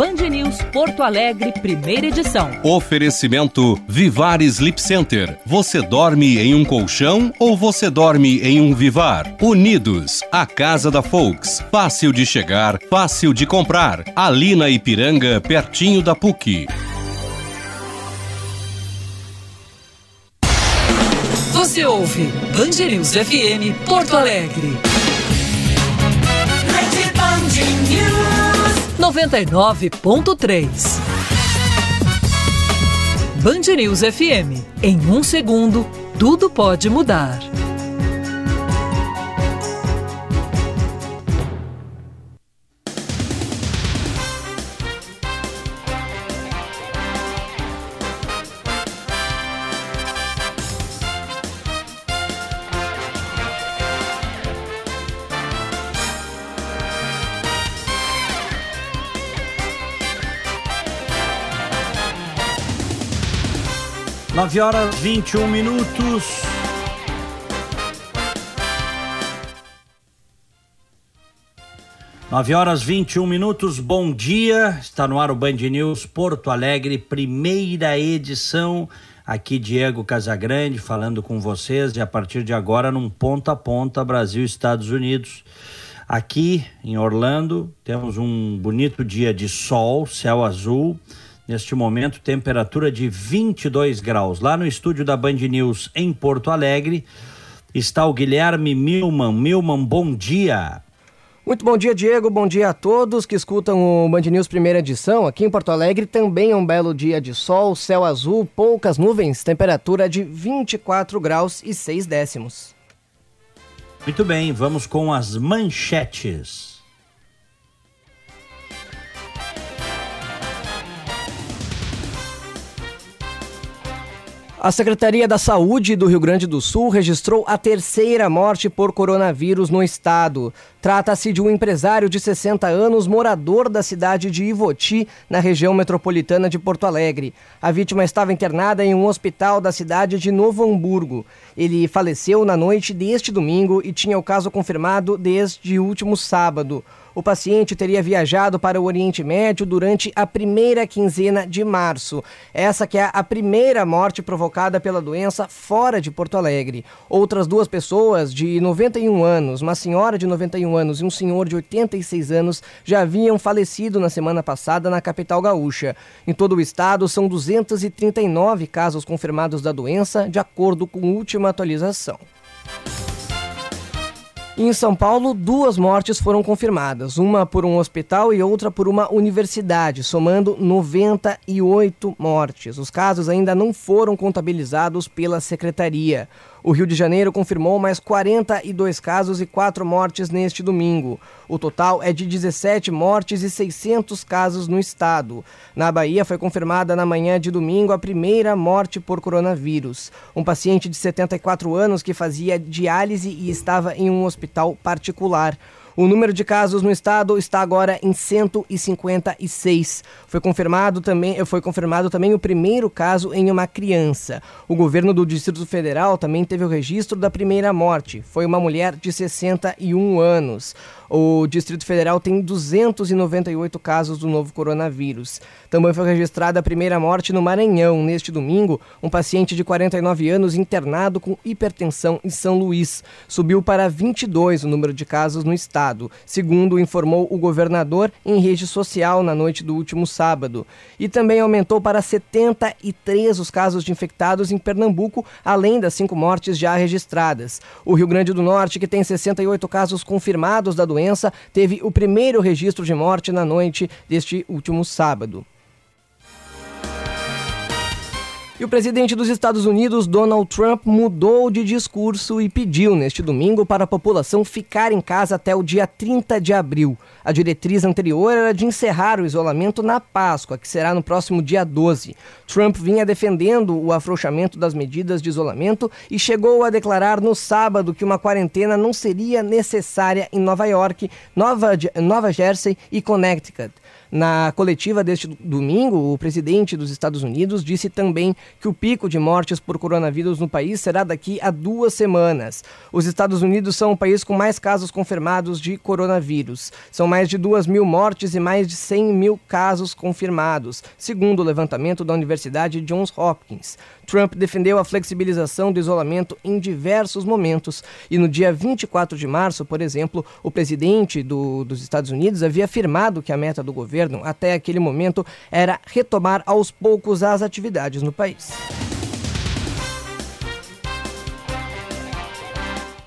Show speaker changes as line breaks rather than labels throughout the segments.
Band News Porto Alegre, primeira edição.
Oferecimento Vivar Sleep Center. Você dorme em um colchão ou você dorme em um Vivar? Unidos, a casa da Folks. Fácil de chegar, fácil de comprar. Ali na Ipiranga, pertinho da PUC.
Você ouve Band News FM Porto Alegre. 99.3 Band News FM. Em um segundo, tudo pode mudar.
9 horas 21 minutos. Nove horas 21 minutos, bom dia. Está no ar o Band News Porto Alegre, primeira edição. Aqui Diego Casagrande falando com vocês e a partir de agora num ponta a ponta Brasil Estados Unidos. Aqui em Orlando temos um bonito dia de sol, céu azul. Neste momento, temperatura de 22 graus. Lá no estúdio da Band News em Porto Alegre está o Guilherme Milman. Milman, bom dia.
Muito bom dia, Diego. Bom dia a todos que escutam o Band News primeira edição. Aqui em Porto Alegre também é um belo dia de sol, céu azul, poucas nuvens, temperatura de 24 graus e 6 décimos.
Muito bem, vamos com as manchetes.
A Secretaria da Saúde do Rio Grande do Sul registrou a terceira morte por coronavírus no estado. Trata-se de um empresário de 60 anos, morador da cidade de Ivoti, na região metropolitana de Porto Alegre. A vítima estava internada em um hospital da cidade de Novo Hamburgo. Ele faleceu na noite deste domingo e tinha o caso confirmado desde o último sábado. O paciente teria viajado para o Oriente Médio durante a primeira quinzena de março. Essa que é a primeira morte provocada pela doença fora de Porto Alegre. Outras duas pessoas de 91 anos, uma senhora de 91 anos e um senhor de 86 anos, já haviam falecido na semana passada na capital gaúcha. Em todo o estado, são 239 casos confirmados da doença, de acordo com última atualização. Em São Paulo, duas mortes foram confirmadas, uma por um hospital e outra por uma universidade, somando 98 mortes. Os casos ainda não foram contabilizados pela secretaria. O Rio de Janeiro confirmou mais 42 casos e 4 mortes neste domingo. O total é de 17 mortes e 600 casos no estado. Na Bahia foi confirmada na manhã de domingo a primeira morte por coronavírus. Um paciente de 74 anos que fazia diálise e estava em um hospital particular. O número de casos no estado está agora em 156. Foi confirmado também, foi confirmado também o primeiro caso em uma criança. O governo do Distrito Federal também teve o registro da primeira morte. Foi uma mulher de 61 anos. O Distrito Federal tem 298 casos do novo coronavírus. Também foi registrada a primeira morte no Maranhão neste domingo, um paciente de 49 anos internado com hipertensão em São Luís. Subiu para 22 o número de casos no estado, segundo informou o governador em rede social na noite do último sábado. E também aumentou para 73 os casos de infectados em Pernambuco, além das cinco mortes já registradas. O Rio Grande do Norte, que tem 68 casos confirmados da doença, doença teve o primeiro registro de morte na noite deste último sábado. E o presidente dos Estados Unidos, Donald Trump, mudou de discurso e pediu neste domingo para a população ficar em casa até o dia 30 de abril. A diretriz anterior era de encerrar o isolamento na Páscoa, que será no próximo dia 12. Trump vinha defendendo o afrouxamento das medidas de isolamento e chegou a declarar no sábado que uma quarentena não seria necessária em Nova York, Nova, Nova Jersey e Connecticut. Na coletiva deste domingo, o presidente dos Estados Unidos disse também que o pico de mortes por coronavírus no país será daqui a duas semanas. Os Estados Unidos são o país com mais casos confirmados de coronavírus. São mais de duas mil mortes e mais de 100 mil casos confirmados, segundo o levantamento da Universidade Johns Hopkins. Trump defendeu a flexibilização do isolamento em diversos momentos e no dia 24 de março, por exemplo, o presidente do, dos Estados Unidos havia afirmado que a meta do governo até aquele momento era retomar aos poucos as atividades no país.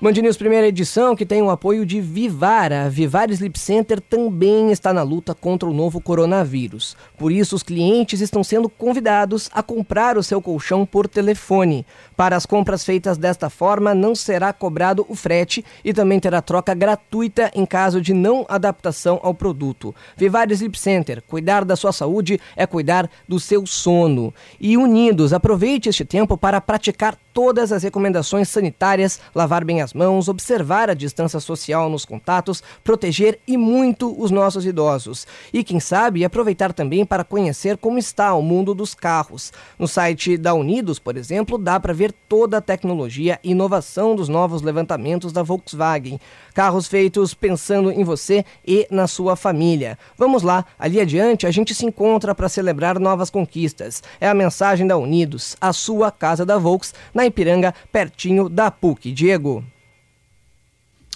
Band News primeira edição, que tem o apoio de Vivara. Vivara Sleep Center também está na luta contra o novo coronavírus. Por isso, os clientes estão sendo convidados a comprar o seu colchão por telefone. Para as compras feitas desta forma, não será cobrado o frete e também terá troca gratuita em caso de não adaptação ao produto. Vivara Sleep Center, cuidar da sua saúde é cuidar do seu sono. E unidos, aproveite este tempo para praticar todas as recomendações sanitárias, lavar bem as mãos, observar a distância social nos contatos, proteger e muito os nossos idosos. E quem sabe aproveitar também para conhecer como está o mundo dos carros. No site da Unidos, por exemplo, dá para ver toda a tecnologia e inovação dos novos levantamentos da Volkswagen. Carros feitos pensando em você e na sua família. Vamos lá, ali adiante a gente se encontra para celebrar novas conquistas. É a mensagem da Unidos, a sua casa da Volks, na Ipiranga, pertinho da PUC. Diego.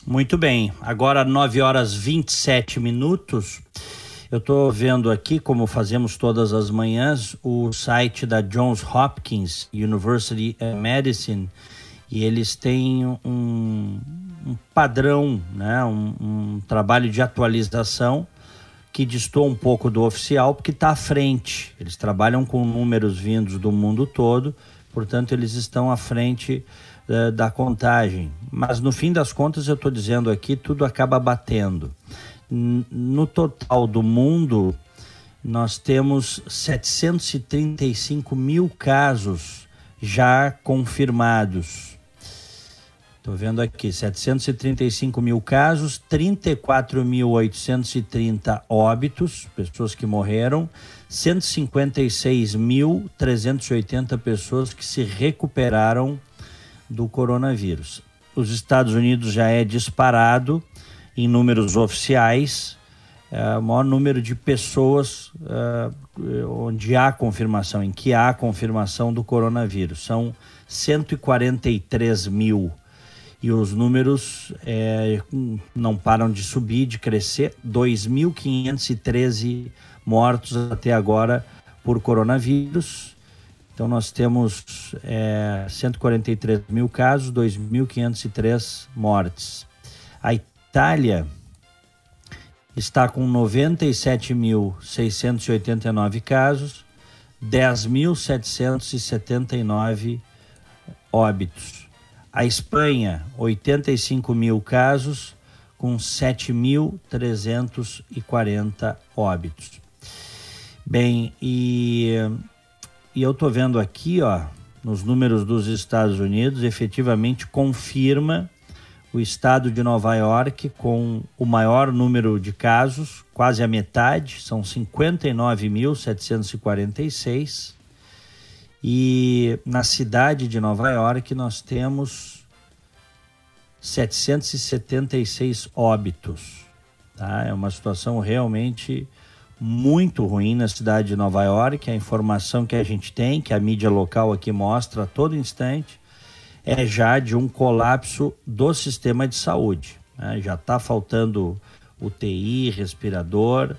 Muito bem, agora 9 horas 27 minutos. Eu estou vendo aqui, como fazemos todas as manhãs, o site da Johns Hopkins University Medicine e eles têm um, um padrão, né, um, um, trabalho de atualização que distou um pouco do oficial, porque está à frente. Eles trabalham com números vindos do mundo todo, portanto, eles estão à frente uh, da contagem. Mas no fim das contas, eu estou dizendo aqui, tudo acaba batendo. No total do mundo, nós temos 735 mil casos já confirmados. Estou vendo aqui, 735 mil casos, 34.830 óbitos, pessoas que morreram, 156.380 pessoas que se recuperaram do coronavírus. Os Estados Unidos já é disparado em números oficiais, é, maior número de pessoas é, onde há confirmação, em que há confirmação do coronavírus. São 143 mil e os números é, não param de subir, de crescer. 2.513 mortos até agora por coronavírus. Então nós temos é, 143 mil casos, 2.503 mortes. A está com 97.689 casos, 10.779 óbitos. A Espanha, 85 mil casos, com 7.340 óbitos. Bem, e, e eu estou vendo aqui, ó, nos números dos Estados Unidos, efetivamente confirma o estado de Nova York com o maior número de casos, quase a metade, são 59.746. E na cidade de Nova York nós temos 776 óbitos. Tá? É uma situação realmente muito ruim na cidade de Nova York. A informação que a gente tem, que a mídia local aqui mostra a todo instante, é já de um colapso do sistema de saúde. Né? Já está faltando UTI, respirador,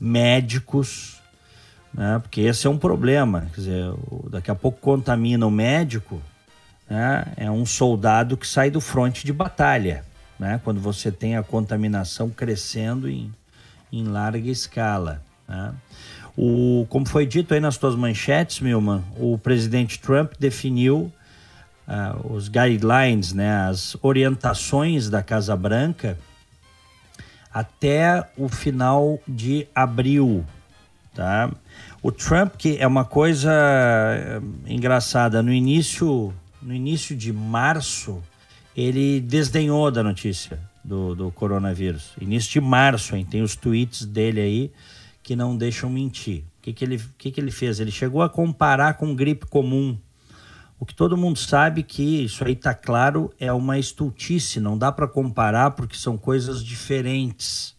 médicos, né? porque esse é um problema. Quer dizer, daqui a pouco contamina o médico, né? é um soldado que sai do fronte de batalha, né? quando você tem a contaminação crescendo em, em larga escala. Né? O, como foi dito aí nas tuas manchetes, Milman, o presidente Trump definiu uh, os guidelines, né, as orientações da Casa Branca até o final de abril, tá? O Trump, que é uma coisa eh, engraçada, no início, no início de março, ele desdenhou da notícia do, do coronavírus. Início de março, hein? Tem os tweets dele aí que não deixam mentir. O que, que, ele, que, que ele fez? Ele chegou a comparar com gripe comum. O que todo mundo sabe que isso aí está claro é uma estultice, não dá para comparar porque são coisas diferentes.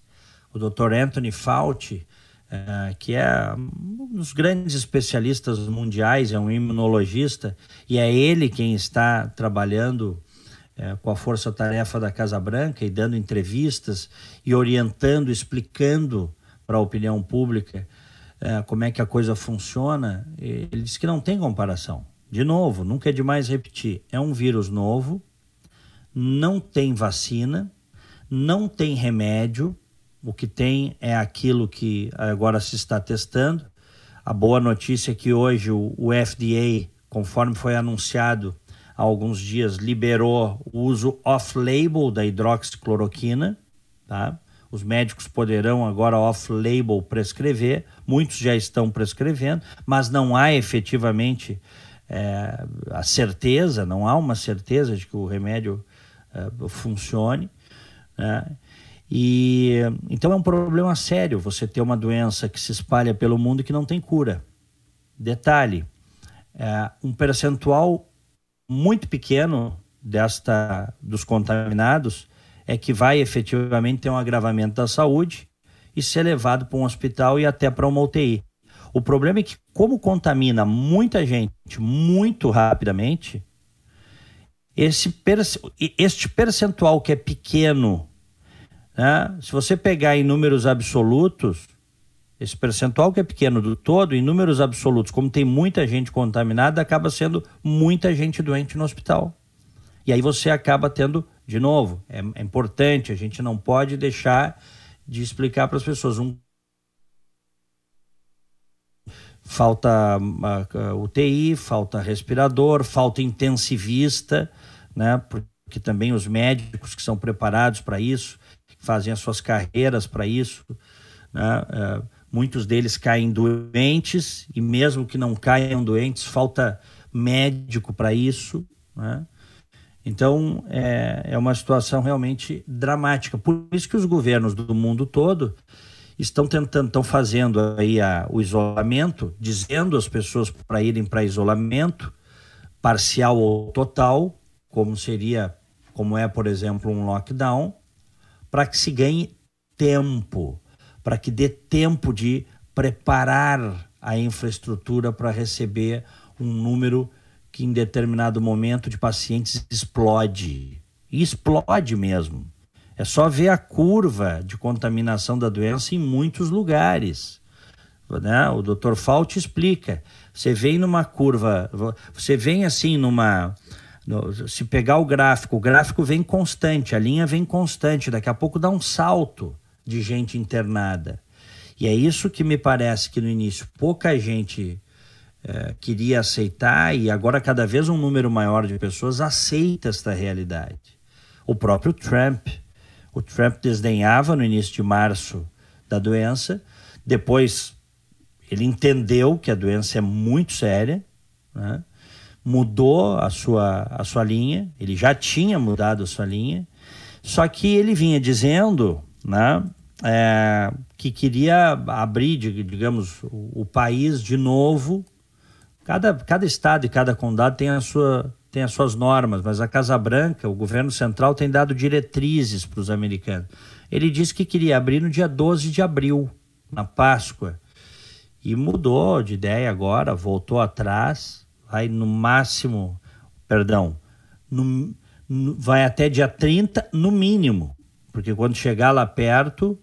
O Dr. Anthony Fauci, é, que é um dos grandes especialistas mundiais, é um imunologista, e é ele quem está trabalhando é, com a força-tarefa da Casa Branca e dando entrevistas e orientando, explicando para a opinião pública é, como é que a coisa funciona. Ele disse que não tem comparação. De novo, nunca é demais repetir: é um vírus novo, não tem vacina, não tem remédio o que tem é aquilo que agora se está testando. A boa notícia é que hoje o, FDA, conforme foi anunciado há alguns dias, liberou o uso off-label da hidroxicloroquina. Tá? Os médicos poderão agora off-label prescrever, muitos já estão prescrevendo, mas não há efetivamente é, a certeza, não há uma certeza de que o remédio é, funcione. Né? E então é um problema sério você ter uma doença que se espalha pelo mundo e que não tem cura. Detalhe: é, um percentual muito pequeno desta dos contaminados é que vai efetivamente ter um agravamento da saúde e ser levado para um hospital e até para uma UTI. O problema é que, como contamina muita gente muito rapidamente, esse, este percentual que é pequeno né? Se você pegar em números absolutos, esse percentual que é pequeno do todo, em números absolutos, como tem muita gente contaminada, acaba sendo muita gente doente no hospital. E aí você acaba tendo, de novo, é, é importante, a gente não pode deixar de explicar para as pessoas um falta uh, UTI, falta respirador, falta intensivista, né? Porque também os médicos que são preparados para isso fazem as suas carreiras para isso. Né? É, muitos deles caem doentes e mesmo que não caiam doentes, falta médico para isso. Né? Então é, é uma situação realmente dramática. Por isso que os governos do mundo todo estão tentando, estão fazendo aí a, o isolamento, dizendo às pessoas para irem para isolamento parcial ou total, como seria, como é, por exemplo, um lockdown, para que se ganhe tempo, para que dê tempo de preparar a infraestrutura para receber um número que em determinado momento de pacientes explode. E explode mesmo. É só ver a curva de contaminação da doença em muitos lugares. Né? O Dr. Fauci explica. Você vem numa curva, você vem assim numa se pegar o gráfico, o gráfico vem constante, a linha vem constante, daqui a pouco dá um salto de gente internada. E é isso que me parece que no início pouca gente é, queria aceitar e agora cada vez um número maior de pessoas aceita esta realidade. O próprio Trump. O Trump desdenhava no início de março da doença, depois ele entendeu que a doença é muito séria, né? mudou a sua, a sua linha, ele já tinha mudado a sua linha, só que ele vinha dizendo né, é, que queria abrir, digamos, o, o, país de novo. Cada, cada estado e cada condado tem, a sua, tem as suas normas, mas a Casa Branca, o governo central, tem dado diretrizes para os americanos. Ele disse que queria abrir no dia 12 de abril, na Páscoa, e mudou de ideia agora, voltou atrás vai no máximo, perdão, no, no, vai até dia 30 no mínimo, porque quando chegar lá perto,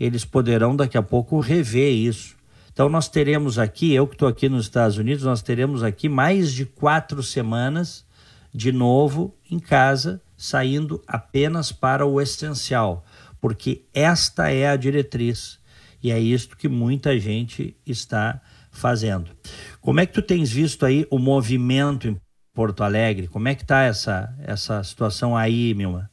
eles poderão daqui a pouco rever isso. Então nós teremos aqui, eu que estou aqui nos Estados Unidos, nós teremos aqui mais de quatro semanas de novo em casa, saindo apenas para o essencial, porque esta é a diretriz e é isto que muita gente está fazendo. Como é que tu tens visto aí o movimento em Porto Alegre? Como é que está essa, essa situação aí, Milma?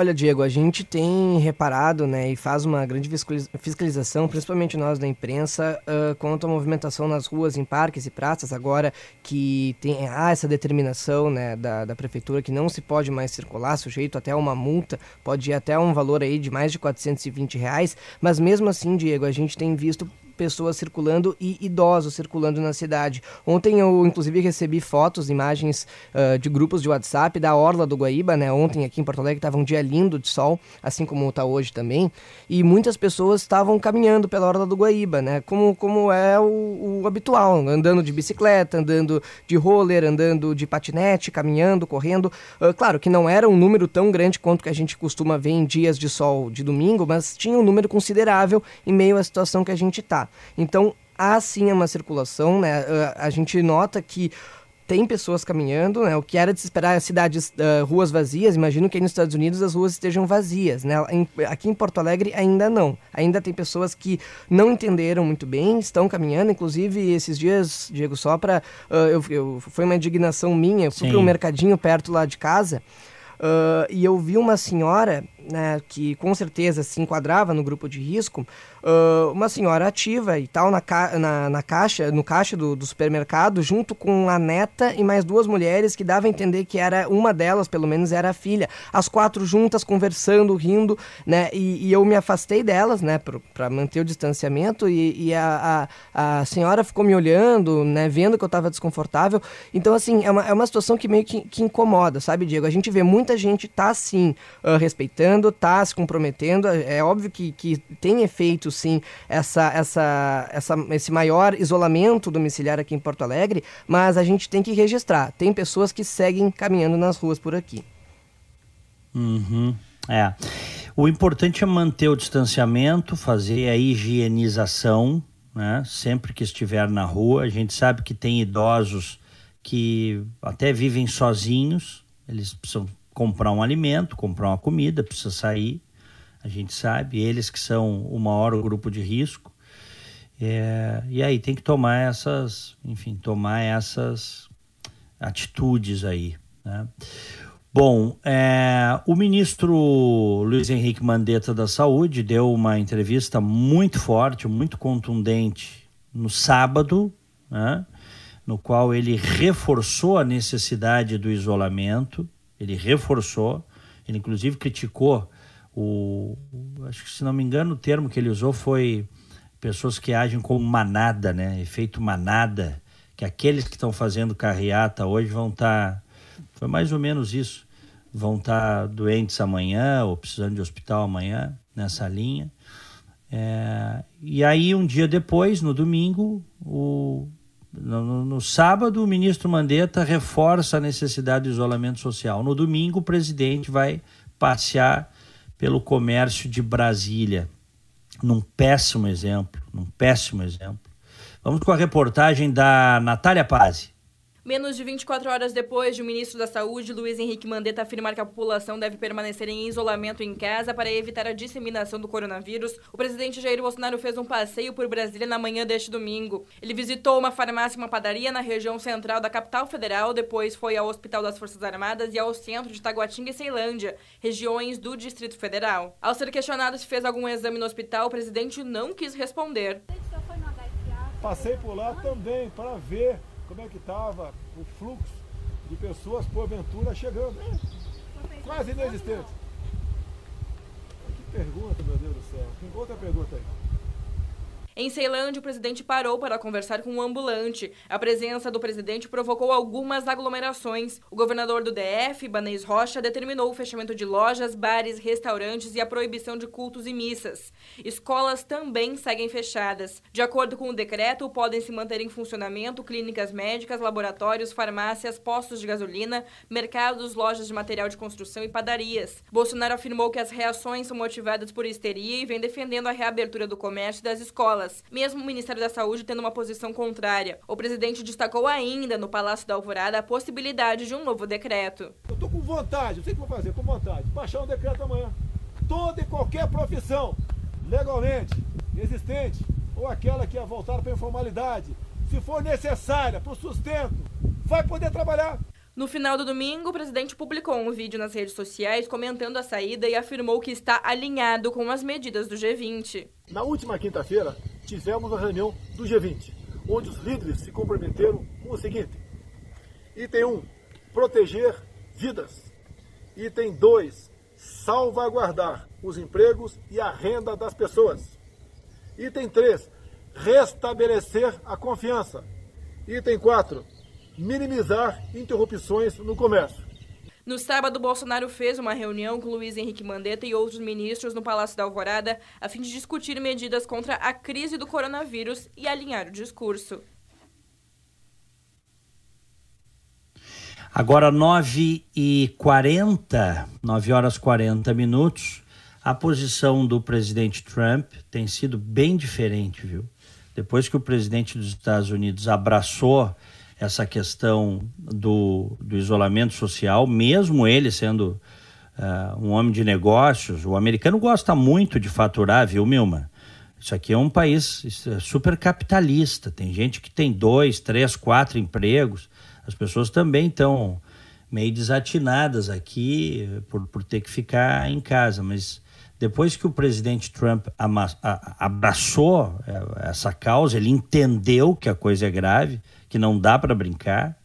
Olha, Diego, a gente tem reparado né, e faz uma grande fiscalização, principalmente nós da imprensa, uh, quanto à movimentação nas ruas, em parques e praças, agora que tem há essa determinação né, da, da prefeitura que não se pode mais circular, sujeito até uma multa, pode ir até um valor aí de mais de 420 reais, mas mesmo assim, Diego, a gente tem visto pessoas circulando e idosos circulando na cidade. Ontem eu, inclusive, recebi fotos, imagens uh, de grupos de WhatsApp da Orla do Guaíba, né? Ontem aqui em Porto Alegre estava um dia lindo de sol, assim como está hoje também, e muitas pessoas estavam caminhando pela Orla do Guaíba, né? Como, como é o, o habitual, andando de bicicleta, andando de roller, andando de patinete, caminhando, correndo. Uh, claro que não era um número tão grande quanto que a gente costuma ver em dias de sol de domingo, mas tinha um número considerável em meio à situação que a gente está. Então, há sim uma circulação, né? Ah, a gente nota que tem pessoas caminhando, né? O que era de se esperar cidades, uh, ruas vazias, imagino que aí nos Estados Unidos as ruas estejam vazias, né? Aqui em Porto Alegre ainda não. Ainda tem pessoas que não entenderam muito bem, estão caminhando, inclusive esses dias, Diego, só para uh, eu, eu, foi uma indignação minha, eu fui para um mercadinho perto lá de casa. Uh, e eu vi uma senhora né, que com certeza se enquadrava no grupo de risco, uh, uma senhora ativa e tal na, ca na, na caixa, no caixa do, do, supermercado, junto com a neta e mais duas mulheres que dava a entender que era uma delas, pelo menos era a filha. As quatro juntas conversando, rindo, né? E, e eu me afastei delas, né, para manter o distanciamento e, e a, a, a, senhora ficou me olhando, né, vendo que eu estava desconfortável. Então, assim, é uma, é uma situação que meio que, que incomoda, sabe, Diego? A gente vê muita gente tá, assim, uh, respeitando está se comprometendo. É óbvio que, que tem efeito, sim, essa, essa, essa, esse maior isolamento domiciliar aqui em Porto Alegre, mas a gente tem que registrar. Tem pessoas que seguem caminhando nas ruas por aqui.
Uhum. É. O importante é manter o distanciamento, fazer a higienização, né? Sempre que estiver na rua. A gente sabe que tem idosos que até vivem sozinhos, eles precisam comprar um alimento, comprar uma comida, precisa sair. A gente sabe, eles que são o maior grupo de risco. É, e aí tem que tomar essas, enfim, tomar essas atitudes aí. Né? Bom, é, o ministro Luiz Henrique Mandetta da Saúde deu uma entrevista muito forte, muito contundente no sábado, né? no qual ele reforçou a necessidade do isolamento ele reforçou, ele inclusive criticou o, acho que se não me engano o termo que ele usou foi pessoas que agem como manada, né? Efeito manada, que aqueles que estão fazendo carreata hoje vão estar, tá, foi mais ou menos isso, vão estar tá doentes amanhã ou precisando de hospital amanhã nessa linha. É, e aí um dia depois, no domingo, o no, no, sábado, o ministro Mandetta reforça a necessidade de isolamento social. No domingo, o presidente vai passear pelo comércio de Brasília, num péssimo exemplo, num péssimo exemplo. Vamos com a reportagem da Natália Pazzi.
Menos de 24 horas depois de o ministro da Saúde, Luiz Henrique Mandetta, afirmar que a população deve permanecer em isolamento em casa para evitar a disseminação do coronavírus, o presidente Jair Bolsonaro fez um passeio por Brasília na manhã deste domingo. Ele visitou uma farmácia e uma padaria na região central da capital federal, depois foi ao Hospital das Forças Armadas e ao centro de Taguatinga e Ceilândia, regiões do Distrito Federal. Ao ser questionado se fez algum exame no hospital, o presidente não quis responder.
Passei por lá também para ver como é que estava o fluxo de pessoas porventura chegando. Quase inexistente. Que pergunta, meu Deus do céu. Tem outra pergunta aí.
Em Ceilândia, o presidente parou para conversar com um ambulante. A presença do presidente provocou algumas aglomerações. O governador do DF, Banês Rocha, determinou o fechamento de lojas, bares, restaurantes e a proibição de cultos e missas. Escolas também seguem fechadas. De acordo com o decreto, podem se manter em funcionamento clínicas médicas, laboratórios, farmácias, postos de gasolina, mercados, lojas de material de construção e padarias. Bolsonaro afirmou que as reações são motivadas por histeria e vem defendendo a reabertura do comércio e das escolas mesmo o Ministério da Saúde tendo uma posição contrária. O presidente destacou ainda no Palácio da Alvorada a possibilidade de um novo decreto.
Eu estou com vontade, eu sei o que vou fazer, com vontade, baixar um decreto amanhã. Toda e qualquer profissão legalmente existente ou aquela que é voltada para a informalidade, se for necessária para o sustento, vai poder trabalhar.
No final do domingo, o presidente publicou um vídeo nas redes sociais comentando a saída e afirmou que está alinhado com as medidas do G20.
Na última quinta-feira, tivemos a reunião do G20, onde os líderes se comprometeram com o seguinte: item 1, proteger vidas. Item 2, salvaguardar os empregos e a renda das pessoas. Item 3, restabelecer a confiança. Item 4, minimizar interrupções no comércio.
No sábado, Bolsonaro fez uma reunião com Luiz Henrique Mandetta e outros ministros no Palácio da Alvorada a fim de discutir medidas contra a crise do coronavírus e alinhar o discurso.
Agora 9 e 40, 9 horas 40 minutos, a posição do presidente Trump tem sido bem diferente, viu? Depois que o presidente dos Estados Unidos abraçou essa questão do, do isolamento social, mesmo ele sendo uh, um homem de negócios. O americano gosta muito de faturar, viu, Milma? Isso aqui é um país é super capitalista. Tem gente que tem dois, três, quatro empregos. As pessoas também estão meio desatinadas aqui por, por ter que ficar em casa. Mas depois que o presidente Trump abraçou é, essa causa, ele entendeu que a coisa é grave que não dá para brincar.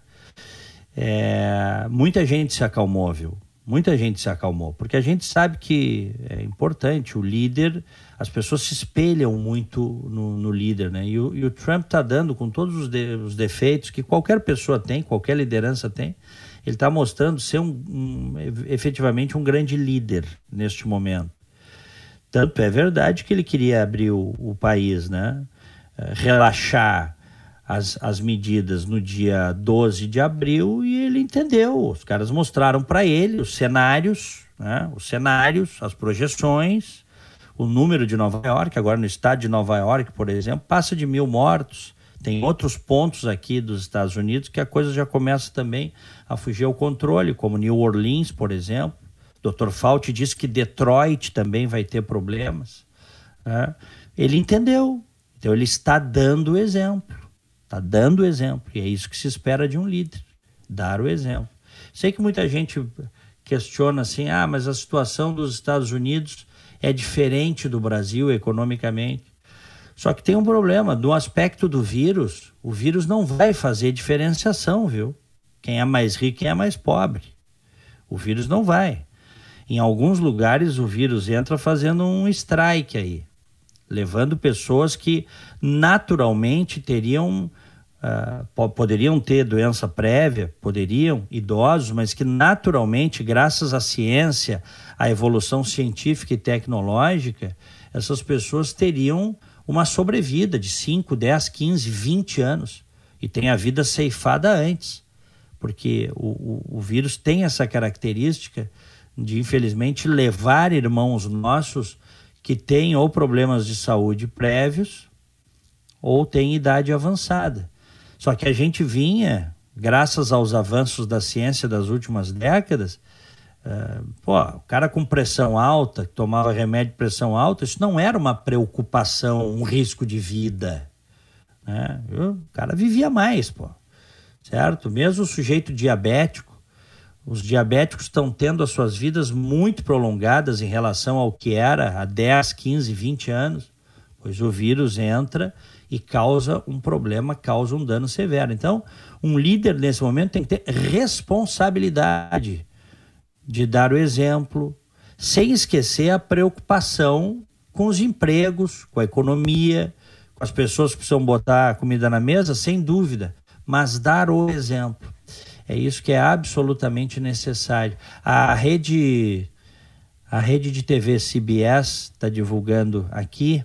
É, muita gente se acalmou, viu? Muita gente se acalmou, porque a gente sabe que é importante, o líder, as pessoas se espelham muito no, no líder, né? E o, e o Trump está dando, com todos os, de, os, defeitos que qualquer pessoa tem, qualquer liderança tem, ele está mostrando ser um, um, efetivamente um grande líder neste momento. Tanto é verdade que ele queria abrir o, o país, né? É, relaxar, as, as medidas no dia 12 de abril e ele entendeu. Os caras mostraram para ele os cenários, né? os cenários, as projeções, o número de Nova York, agora no estado de Nova York, por exemplo, passa de mil mortos. Tem outros pontos aqui dos Estados Unidos que a coisa já começa também a fugir ao controle, como New Orleans, por exemplo. Dr. Fauci disse que Detroit também vai ter problemas. Né? Ele entendeu, então ele está dando o exemplo. Está dando o exemplo. E é isso que se espera de um líder: dar o exemplo. Sei que muita gente questiona assim: ah, mas a situação dos Estados Unidos é diferente do Brasil economicamente. Só que tem um problema: do aspecto do vírus, o vírus não vai fazer diferenciação, viu? Quem é mais rico, quem é mais pobre. O vírus não vai. Em alguns lugares, o vírus entra fazendo um strike aí, levando pessoas que naturalmente teriam uh, poderiam ter doença prévia, poderiam, idosos, mas que naturalmente, graças à ciência, à evolução científica e tecnológica, essas pessoas teriam uma sobrevida de 5, 10, 15, 20 anos e tem a vida ceifada antes, porque o, o, o vírus tem essa característica de, infelizmente, levar irmãos nossos que têm ou problemas de saúde prévios ou têm idade avançada. Só que a gente vinha, graças aos avanços da ciência das últimas décadas, uh, pô, o cara com pressão alta, que tomava remédio de pressão alta, isso não era uma preocupação, um risco de vida. Né? O cara vivia mais, pô. Certo? Mesmo o sujeito diabético, os diabéticos estão tendo as suas vidas muito prolongadas em relação ao que era há 10, 15, 20 anos, pois o vírus entra e causa um problema, causa um dano severo. Então, um líder nesse momento tem que ter responsabilidade de dar o exemplo, sem esquecer a preocupação com os empregos, com a economia, com as pessoas que precisam botar comida na mesa, sem dúvida, mas dar o exemplo. É isso que é absolutamente necessário. A rede a rede de TV CBS está divulgando aqui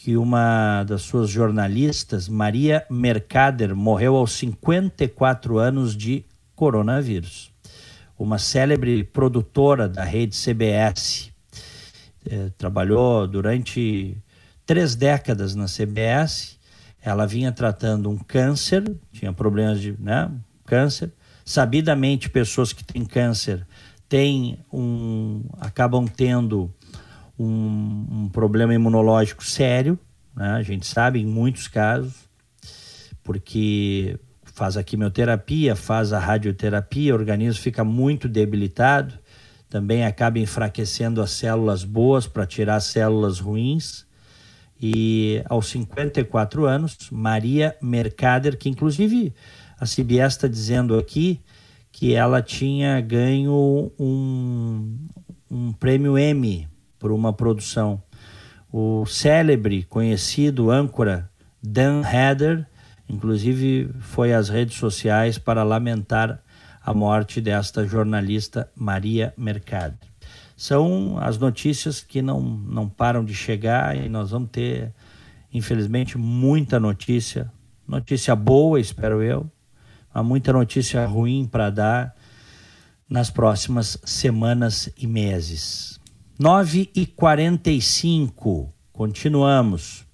que uma das suas jornalistas, Maria Mercader, morreu aos 54 anos de coronavírus. Uma célebre produtora da rede CBS. É, trabalhou durante três décadas na CBS. Ela vinha tratando um câncer, tinha problemas de né, câncer. Sabidamente, pessoas que têm câncer têm um, acabam tendo um, um problema imunológico sério, né? a gente sabe em muitos casos, porque faz a quimioterapia, faz a radioterapia, o organismo fica muito debilitado, também acaba enfraquecendo as células boas para tirar as células ruins. E aos 54 anos, Maria Mercader, que inclusive a CBS está dizendo aqui que ela tinha ganho um, um prêmio Emmy por uma produção. O célebre, conhecido âncora Dan Heather, inclusive foi às redes sociais para lamentar a morte desta jornalista Maria Mercado. São as notícias que não, não param de chegar e nós vamos ter, infelizmente, muita notícia. Notícia boa, espero eu, há muita notícia ruim para dar nas próximas semanas e meses. 9 e 45 continuamos.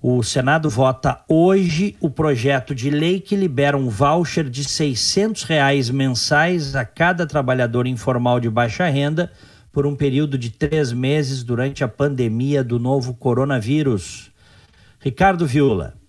O Senado vota hoje o projeto de lei que libera um voucher de 600 reais mensais a cada trabalhador informal de baixa renda por um período de três meses durante a pandemia do novo coronavírus. Ricardo Viula.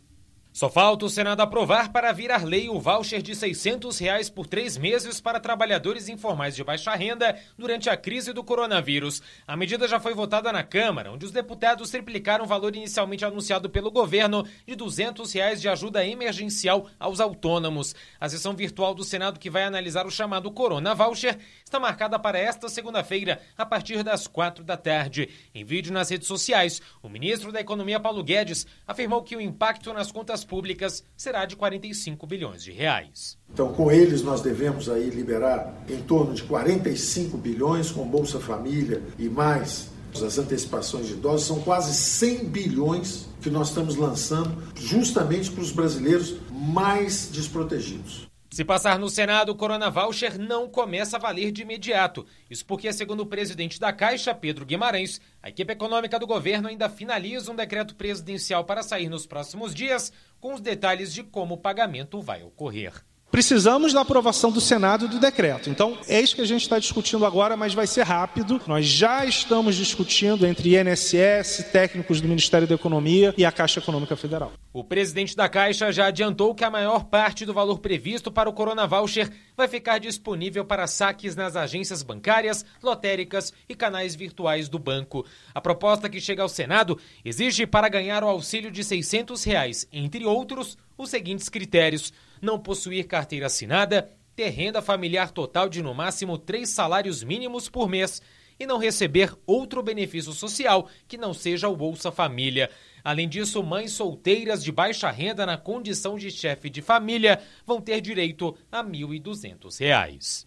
Só falta o Senado aprovar para virar lei o voucher de 600 reais por três meses para trabalhadores informais de baixa renda durante a crise do coronavírus. A medida já foi votada na Câmara, onde os deputados triplicaram o valor inicialmente anunciado pelo governo de 200 reais de ajuda emergencial aos autônomos. A sessão virtual do Senado que vai analisar o chamado Corona Voucher está marcada para esta segunda-feira, a partir das quatro da tarde. Em vídeo nas redes sociais, o ministro da Economia, Paulo Guedes, afirmou que o impacto nas contas contas públicas será de 45 bilhões de reais.
Então, com eles nós devemos aí liberar em torno de 45 bilhões com Bolsa Família e mais as antecipações de idosos são quase 100 bilhões que nós estamos lançando justamente para os brasileiros mais desprotegidos.
Se passar no Senado, o Corona Voucher não começa a valer de imediato. Isso porque, segundo o presidente da Caixa, Pedro Guimarães, a equipe econômica do governo ainda finaliza um decreto presidencial para sair nos próximos dias, com os detalhes de como o pagamento vai ocorrer.
Precisamos da aprovação do Senado do decreto. Então, é isso que a gente está discutindo agora, mas vai ser rápido. Nós já estamos discutindo entre INSS, técnicos do Ministério da Economia e a Caixa Econômica Federal.
O presidente da Caixa já adiantou que a maior parte do valor previsto para o Corona Voucher vai ficar disponível para saques nas agências bancárias, lotéricas e canais virtuais do banco. A proposta que chega ao Senado exige para ganhar o auxílio de 600 reais, entre outros, os seguintes critérios não possuir carteira assinada, ter renda familiar total de no máximo três salários mínimos por mês e não receber outro benefício social que não seja o Bolsa Família. Além disso, mães solteiras de baixa renda na condição de chefe de família vão ter direito a R$ 1.200.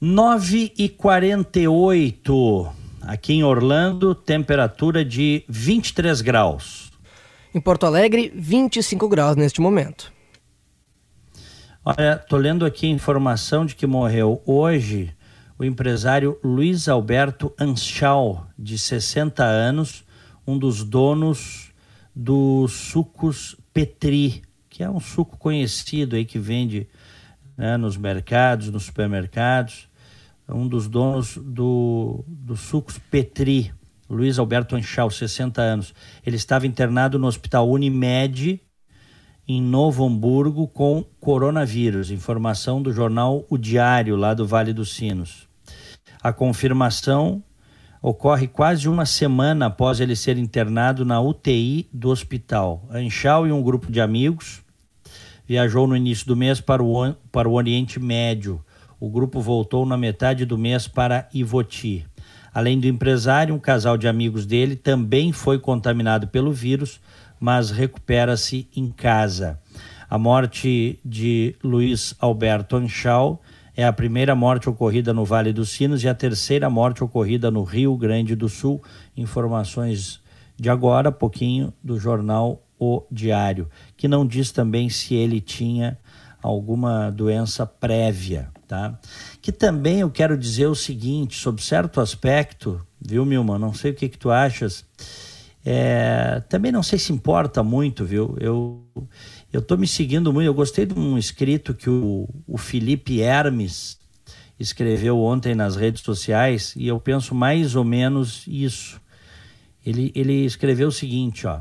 9 e 48 aqui em Orlando, temperatura de 23 graus.
Em Porto Alegre, 25 graus neste momento.
Olha, tô lendo aqui a informação de que morreu hoje o empresário Luiz Alberto Anschau, de 60 anos, um dos donos dos sucos Petri, que é um suco conhecido aí que vende né, nos mercados, nos supermercados, um dos donos do, sucos Petri. Luiz Alberto Anchal, 60 anos. Ele estava internado no Hospital Unimed, em Novo Hamburgo, com coronavírus. Informação do jornal O Diário, lá do Vale dos Sinos. A confirmação ocorre quase uma semana após ele ser internado na UTI do hospital. Anchal e um grupo de amigos viajou no início do mês para o, para o Oriente Médio. O grupo voltou na metade do mês para Ivoti. Além do empresário, um casal de amigos dele também foi contaminado pelo vírus, mas recupera-se em casa. A morte de Luiz Alberto Anchal é a primeira morte ocorrida no Vale dos Sinos e a terceira morte ocorrida no Rio Grande do Sul. Informações de agora, pouquinho, do jornal O Diário, que não diz também se ele tinha alguma doença prévia, tá? Que também eu quero dizer o seguinte, sobre certo aspecto, viu, Milma? Não sei o que, que tu achas. É, também não sei se importa muito, viu? Eu eu tô me seguindo muito. Eu gostei de um escrito que o, o Felipe Hermes escreveu ontem nas redes sociais e eu penso mais ou menos isso. Ele, ele escreveu o seguinte, ó.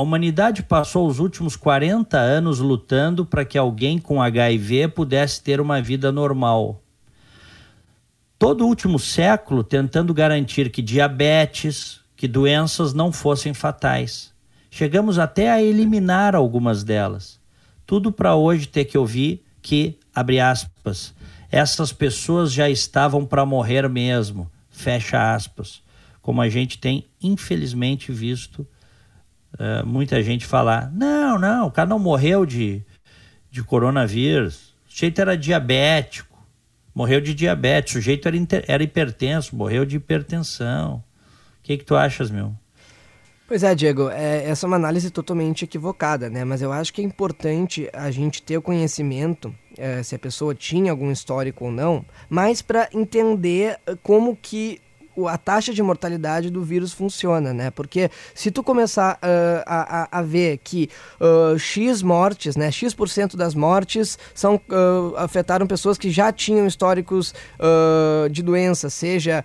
A humanidade passou os últimos 40 anos lutando para que alguém com HIV pudesse ter uma vida normal. Todo o último século tentando garantir que diabetes, que doenças não fossem fatais. Chegamos até a eliminar algumas delas. Tudo para hoje ter que ouvir que, abre aspas, essas pessoas já estavam para morrer mesmo, fecha aspas. Como a gente tem, infelizmente, visto uh, muita gente falar: não, não, o cara não morreu de, de coronavírus, o sujeito era diabético, morreu de diabetes, o sujeito era, era hipertenso, morreu de hipertensão. O que, que tu achas, meu?
Pois é, Diego, é, essa é uma análise totalmente equivocada, né? Mas eu acho que é importante a gente ter o conhecimento é, se a pessoa tinha algum histórico ou não, mas para entender como que a taxa de mortalidade do vírus funciona, né? Porque se tu começar uh, a, a, ver que uh, X mortes, né? X% das mortes são, uh, afetaram pessoas que já tinham históricos de doença, seja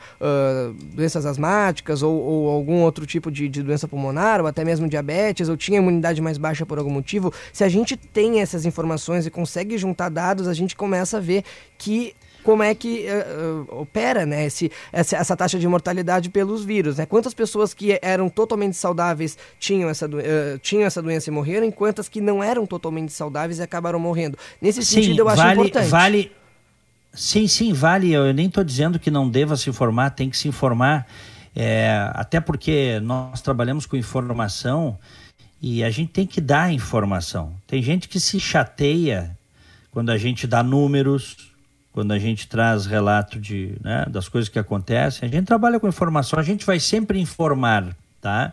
doenças asmáticas ou, ou, algum outro tipo de, de doença pulmonar, ou até mesmo diabetes, ou tinha imunidade mais baixa por algum motivo. Se a gente tem essas informações e consegue juntar dados, a gente começa a ver que como é que uh, opera né, esse, essa, essa, taxa de mortalidade pelos vírus. Né? Quantas pessoas que eram totalmente saudáveis tinham essa, uh, tinham essa doença e morreram, e quantas que não eram totalmente saudáveis e acabaram morrendo. Nesse sim, sentido, eu acho
vale,
importante.
Vale, sim, sim, vale. Eu nem estou dizendo que não deva se informar, tem que se informar. É, até porque nós trabalhamos com informação e a gente tem que dar informação. Tem gente que se chateia quando a gente dá números, quando a gente traz relato de, né, das coisas que acontecem, a gente trabalha com informação, a gente vai sempre informar, tá?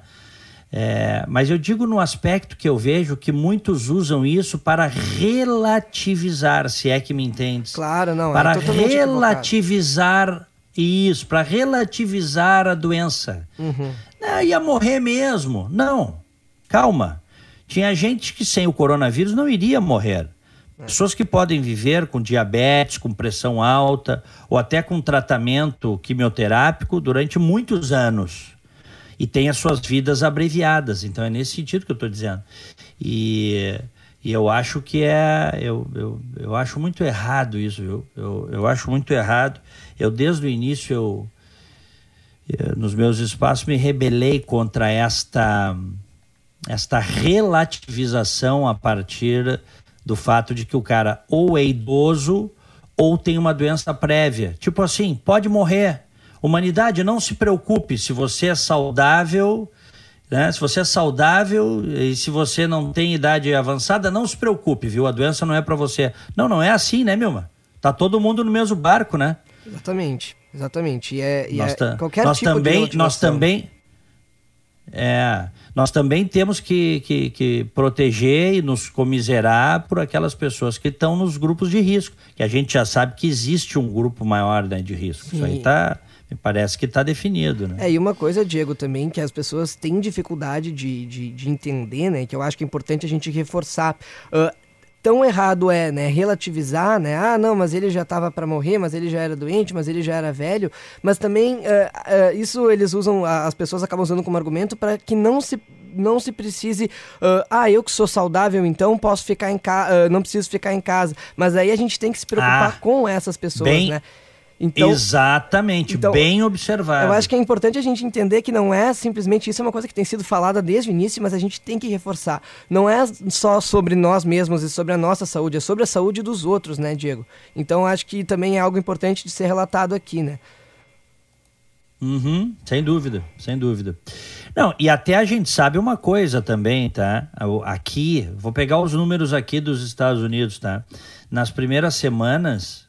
É, mas eu digo no aspecto que eu vejo que muitos usam isso para relativizar, se é que me entende.
Claro, não.
É para é relativizar equivocado. isso, para relativizar a doença. Uhum. Ah, ia morrer mesmo. Não, calma. Tinha gente que sem o coronavírus não iria morrer. É. Pessoas que podem viver com diabetes, com pressão alta ou até com tratamento quimioterápico durante muitos anos e têm as suas vidas abreviadas. Então é nesse sentido que eu estou dizendo. E, e, eu acho que é. Eu, eu, eu acho muito errado isso, viu? Eu, eu acho muito errado. Eu, desde o início, eu, eu nos meus espaços, me rebelei contra esta, esta relativização a partir do fato de que o cara ou é idoso ou tem uma doença prévia. Tipo assim, pode morrer. Humanidade, não se preocupe se você é saudável, né? Se você é saudável e se você não tem idade avançada, não se preocupe, viu? A doença não é para você. Não, não é assim, né, Milma? Tá todo mundo no mesmo barco, né?
Exatamente, exatamente. E é, e
nós,
é
qualquer nós tipo também, de nós também é, nós também temos que, que, que, proteger e nos comiserar por aquelas pessoas que estão nos grupos de risco, que a gente já sabe que existe um grupo maior né, de risco. Sim. Isso aí tá, me parece que está definido. Né?
É, e uma coisa, Diego, também que as pessoas têm dificuldade de, de, de entender, né, que eu acho que é importante a gente reforçar. Uh, tão errado é, né, relativizar, né, ah, não, mas ele já estava para morrer, mas ele já era doente, mas ele já era velho, mas também uh, uh, isso eles usam, as pessoas acabam usando como argumento para que não se não se precise, uh, ah, eu que sou saudável, então posso ficar em casa, não preciso ficar em casa. Mas aí a gente tem que se preocupar ah, com essas pessoas,
bem,
né?
Então, Exatamente, então, bem observado.
Eu acho que é importante a gente entender que não é simplesmente isso, é uma coisa que tem sido falada desde o início, mas a gente tem que reforçar. Não é só sobre nós mesmos e sobre a nossa saúde, é sobre a saúde dos outros, né, Diego? Então acho que também é algo importante de ser relatado aqui, né?
Uhum, sem dúvida, sem dúvida. Não, e até a gente sabe uma coisa também, tá? Aqui, vou pegar os números aqui dos Estados Unidos, tá? Nas primeiras semanas,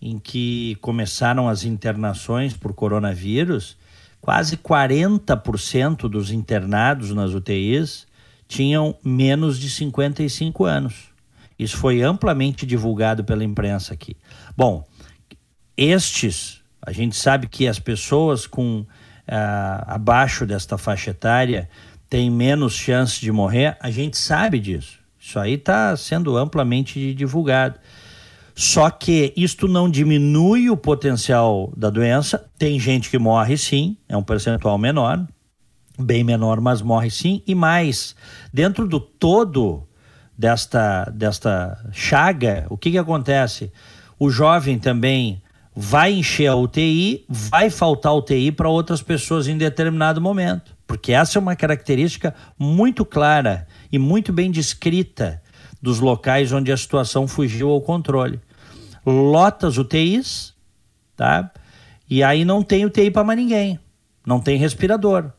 em que começaram as internações por coronavírus, quase 40% dos internados nas UTIs tinham menos de 55 anos. Isso foi amplamente divulgado pela imprensa aqui. Bom, estes, a gente sabe que as pessoas com uh, abaixo desta faixa etária têm menos chance de morrer, a gente sabe disso. Isso aí está sendo amplamente divulgado. Só que isto não diminui o potencial da doença. Tem gente que morre sim, é um percentual menor. bem menor, mas morre sim. E mais, dentro do todo desta, desta chaga, o que, que acontece? O jovem também vai encher a UTI, vai faltar UTI para outras pessoas em determinado momento. Porque essa é uma característica muito clara e muito bem descrita dos locais onde a situação fugiu ao controle. Lotas UTIs, tá? E aí não tem UTI para mais ninguém, não tem respirador.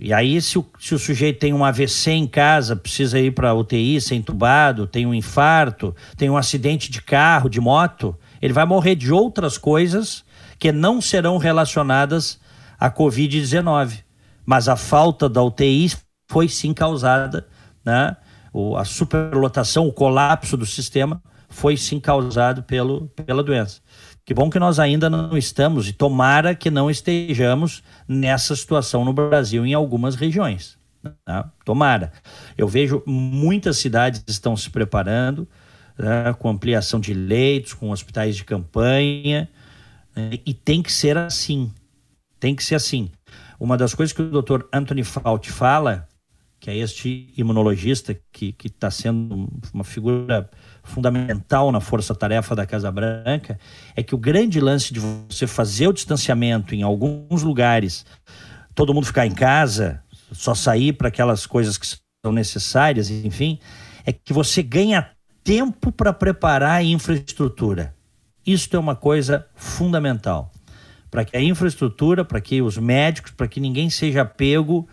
E aí, se o, se o sujeito tem um AVC em casa, precisa ir para UTI, ser entubado, tem um infarto, tem um acidente de carro, de moto, ele vai morrer de outras coisas que não serão relacionadas à Covid-19. Mas a falta da UTI foi sim causada, né? O, a superlotação, o colapso do sistema foi sim causado pelo, pela doença. Que bom que nós ainda não estamos, e tomara que não estejamos nessa situação no Brasil em algumas regiões. Tá? Tomara. Eu vejo muitas cidades estão se preparando né, com ampliação de leitos, com hospitais de campanha, né, e tem que ser assim. Tem que ser assim. Uma das coisas que o Dr. Anthony Fauci fala, que é este imunologista que está sendo uma figura fundamental na força-tarefa da Casa Branca é que o grande lance de você fazer o distanciamento em alguns lugares, todo mundo ficar em casa, só sair para aquelas coisas que são necessárias, enfim, é que você ganha tempo para preparar a infraestrutura. Isso é uma coisa fundamental. Para que a infraestrutura, para que os médicos, para que ninguém seja pego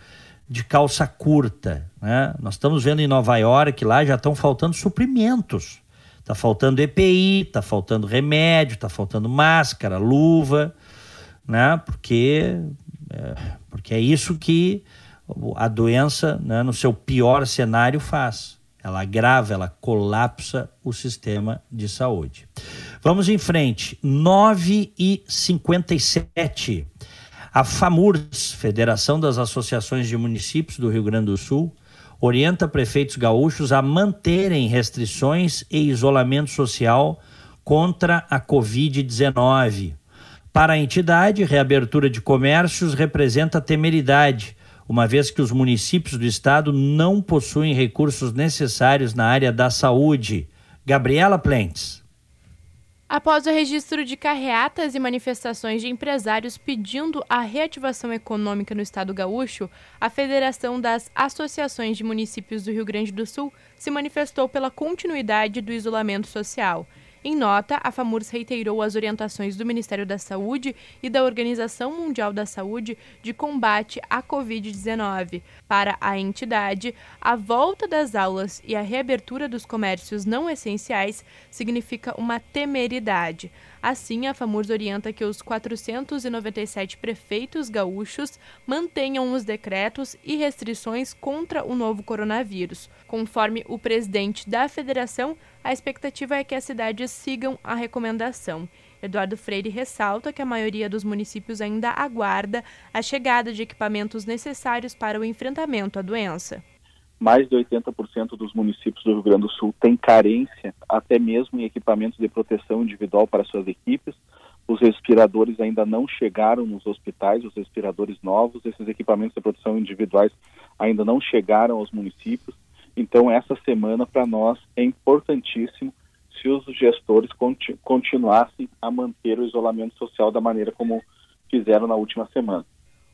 de calça curta. Né? Nós estamos vendo em Nova York lá já estão faltando suprimentos. Está faltando EPI, está faltando remédio, está faltando máscara, luva, né? Porque é, porque é isso que a doença, né, no seu pior cenário, faz. Ela agrava, ela colapsa o sistema de saúde. Vamos em frente. 9 e 57. A FAMURS, Federação das Associações de Municípios do Rio Grande do Sul, orienta prefeitos gaúchos a manterem restrições e isolamento social contra a Covid-19. Para a entidade, reabertura de comércios representa temeridade, uma vez que os municípios do estado não possuem recursos necessários na área da saúde. Gabriela Plentes.
Após o registro de carreatas e manifestações de empresários pedindo a reativação econômica no estado gaúcho, a Federação das Associações de Municípios do Rio Grande do Sul se manifestou pela continuidade do isolamento social. Em nota, a FAMURS reiterou as orientações do Ministério da Saúde e da Organização Mundial da Saúde de combate à Covid-19. Para a entidade, a volta das aulas e a reabertura dos comércios não essenciais significa uma temeridade. Assim, a FAMURS orienta que os 497 prefeitos gaúchos mantenham os decretos e restrições contra o novo coronavírus. Conforme o presidente da federação, a expectativa é que as cidades sigam a recomendação. Eduardo Freire ressalta que a maioria dos municípios ainda aguarda a chegada de equipamentos necessários para o enfrentamento à doença
mais de 80% dos municípios do Rio Grande do Sul têm carência, até mesmo em equipamentos de proteção individual para suas equipes. Os respiradores ainda não chegaram nos hospitais, os respiradores novos, esses equipamentos de proteção individuais ainda não chegaram aos municípios. Então, essa semana para nós é importantíssimo se os gestores continuassem a manter o isolamento social da maneira como fizeram na última semana.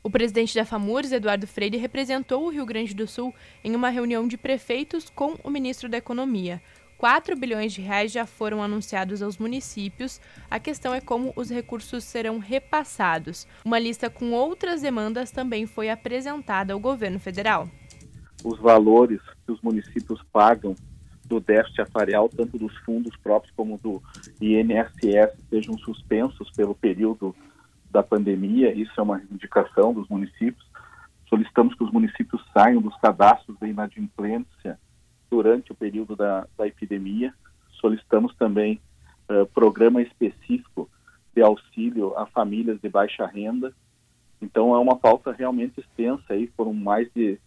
O presidente da FAMURS, Eduardo Freire, representou o Rio Grande do Sul em uma reunião de prefeitos com o ministro da Economia. 4 bilhões de reais já foram anunciados aos municípios. A questão é como os recursos serão repassados. Uma lista com outras demandas também foi apresentada ao governo federal.
Os valores que os municípios pagam do déficit atuarial, tanto dos fundos próprios como do INSS, sejam suspensos pelo período da pandemia, isso é uma indicação dos municípios. Solicitamos que os municípios saiam dos cadastros de inadimplência durante o período da, da epidemia. Solicitamos também uh, programa específico de auxílio a famílias de baixa renda. Então, é uma pauta realmente extensa, aí foram mais de,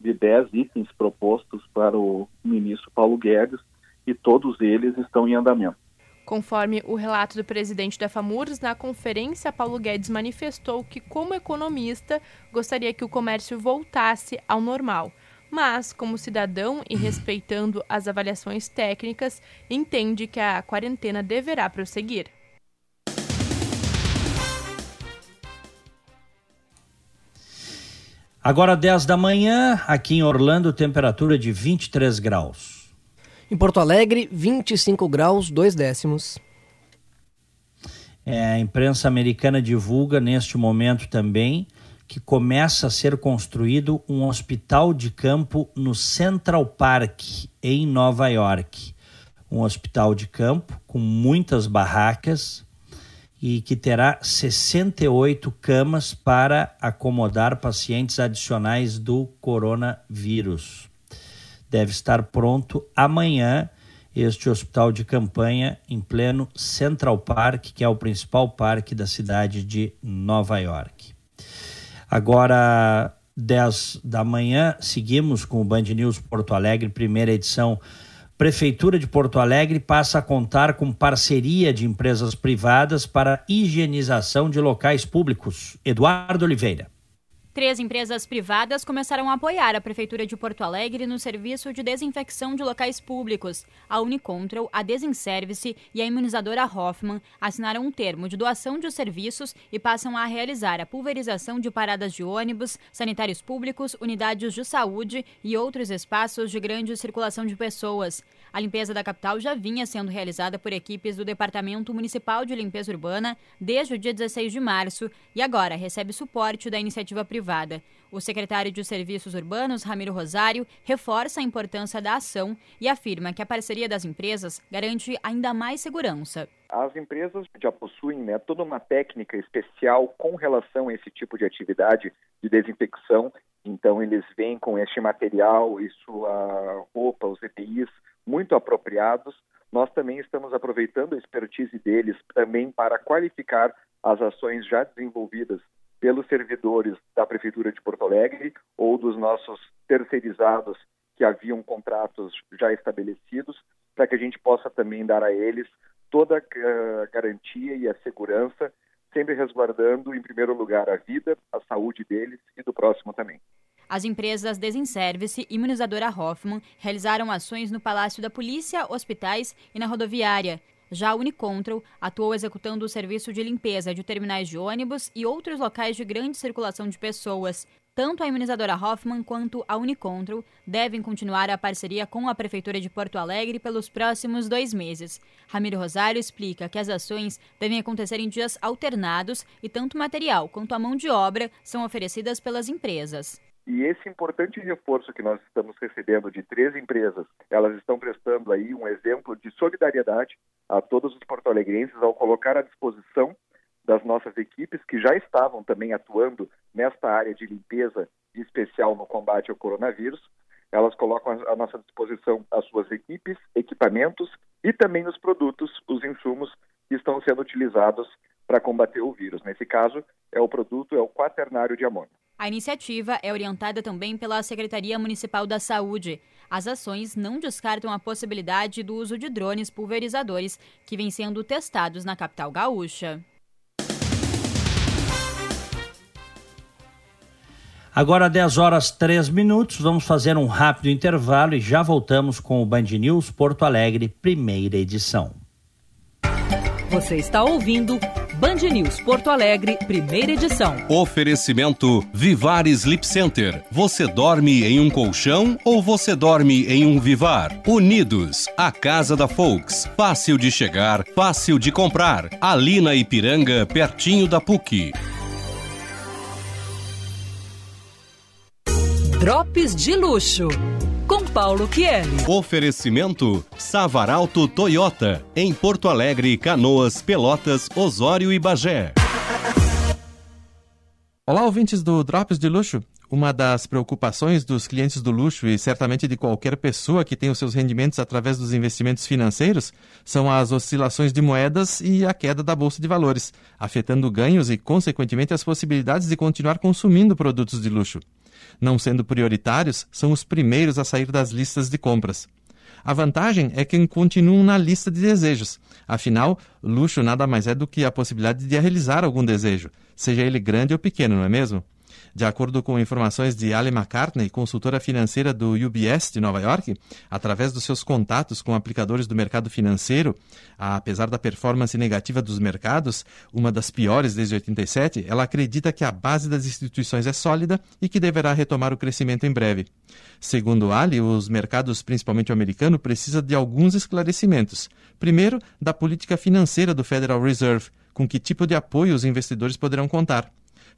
de 10 itens propostos para o ministro Paulo Guedes e todos eles estão em andamento.
Conforme o relato do presidente da FAMURS, na conferência, Paulo Guedes manifestou que, como economista, gostaria que o comércio voltasse ao normal. Mas, como cidadão e respeitando as avaliações técnicas, entende que a quarentena deverá prosseguir.
Agora 10 da manhã, aqui em Orlando, temperatura de 23 graus.
Em Porto Alegre, 25 graus, 2 décimos.
É, a imprensa americana divulga neste momento também que começa a ser construído um hospital de campo no Central Park, em Nova York. Um hospital de campo com muitas barracas, e que terá 68 camas para acomodar pacientes adicionais do coronavírus. Deve estar pronto amanhã este hospital de campanha em pleno Central Park, que é o principal parque da cidade de Nova York. Agora, 10 da manhã, seguimos com o Band News Porto Alegre, primeira edição Prefeitura de Porto Alegre passa a contar com parceria de empresas privadas para higienização de locais públicos. Eduardo Oliveira.
Três empresas privadas começaram a apoiar a Prefeitura de Porto Alegre no serviço de desinfecção de locais públicos. A Unicontrol, a Desinservice e a imunizadora Hoffman assinaram um termo de doação de serviços e passam a realizar a pulverização de paradas de ônibus, sanitários públicos, unidades de saúde e outros espaços de grande circulação de pessoas. A limpeza da capital já vinha sendo realizada por equipes do Departamento Municipal de Limpeza Urbana desde o dia 16 de março e agora recebe suporte da iniciativa privada. O secretário de Serviços Urbanos, Ramiro Rosário, reforça a importância da ação e afirma que a parceria das empresas garante ainda mais segurança.
As empresas já possuem né, toda uma técnica especial com relação a esse tipo de atividade de desinfecção. Então, eles vêm com este material, isso, a roupa, os EPIs, muito apropriados. Nós também estamos aproveitando a expertise deles também para qualificar as ações já desenvolvidas pelos servidores da Prefeitura de Porto Alegre ou dos nossos terceirizados que haviam contratos já estabelecidos, para que a gente possa também dar a eles toda a garantia e a segurança, sempre resguardando, em primeiro lugar, a vida, a saúde deles e do próximo também.
As empresas Desinservice e Imunizadora Hoffman realizaram ações no Palácio da Polícia, hospitais e na rodoviária. Já a Unicontrol atuou executando o serviço de limpeza de terminais de ônibus e outros locais de grande circulação de pessoas. Tanto a imunizadora Hoffman quanto a Unicontrol devem continuar a parceria com a Prefeitura de Porto Alegre pelos próximos dois meses. Ramiro Rosário explica que as ações devem acontecer em dias alternados e tanto material quanto a mão de obra são oferecidas pelas empresas.
E esse importante reforço que nós estamos recebendo de três empresas, elas estão prestando aí um exemplo de solidariedade a todos os porto-alegrenses ao colocar à disposição das nossas equipes que já estavam também atuando nesta área de limpeza especial no combate ao coronavírus. Elas colocam à nossa disposição as suas equipes, equipamentos e também os produtos, os insumos que estão sendo utilizados para combater o vírus. Nesse caso, é o produto, é o quaternário de amônia.
A iniciativa é orientada também pela Secretaria Municipal da Saúde. As ações não descartam a possibilidade do uso de drones pulverizadores que vêm sendo testados na capital gaúcha.
Agora 10 horas 3 minutos, vamos fazer um rápido intervalo e já voltamos com o Band News Porto Alegre, primeira edição.
Você está ouvindo Band News Porto Alegre, primeira edição.
Oferecimento Vivar Sleep Center. Você dorme em um colchão ou você dorme em um Vivar? Unidos, a casa da Folks. Fácil de chegar, fácil de comprar. Ali na Ipiranga, pertinho da PUC.
Drops de luxo com Paulo Kieli.
Oferecimento Savaralto Toyota, em Porto Alegre, Canoas, Pelotas, Osório e Bagé.
Olá, ouvintes do Drops de Luxo. Uma das preocupações dos clientes do luxo e certamente de qualquer pessoa que tem os seus rendimentos através dos investimentos financeiros são as oscilações de moedas e a queda da bolsa de valores, afetando ganhos e, consequentemente, as possibilidades de continuar consumindo produtos de luxo não sendo prioritários, são os primeiros a sair das listas de compras. A vantagem é que continuam na lista de desejos. Afinal, luxo nada mais é do que a possibilidade de realizar algum desejo, seja ele grande ou pequeno, não é mesmo? De acordo com informações de Ali McCartney, consultora financeira do UBS de Nova York, através dos seus contatos com aplicadores do mercado financeiro, apesar da performance negativa dos mercados, uma das piores desde 87, ela acredita que a base das instituições é sólida e que deverá retomar o crescimento em breve. Segundo Ali, os mercados, principalmente o americano, precisam de alguns esclarecimentos. Primeiro, da política financeira do Federal Reserve, com que tipo de apoio os investidores poderão contar.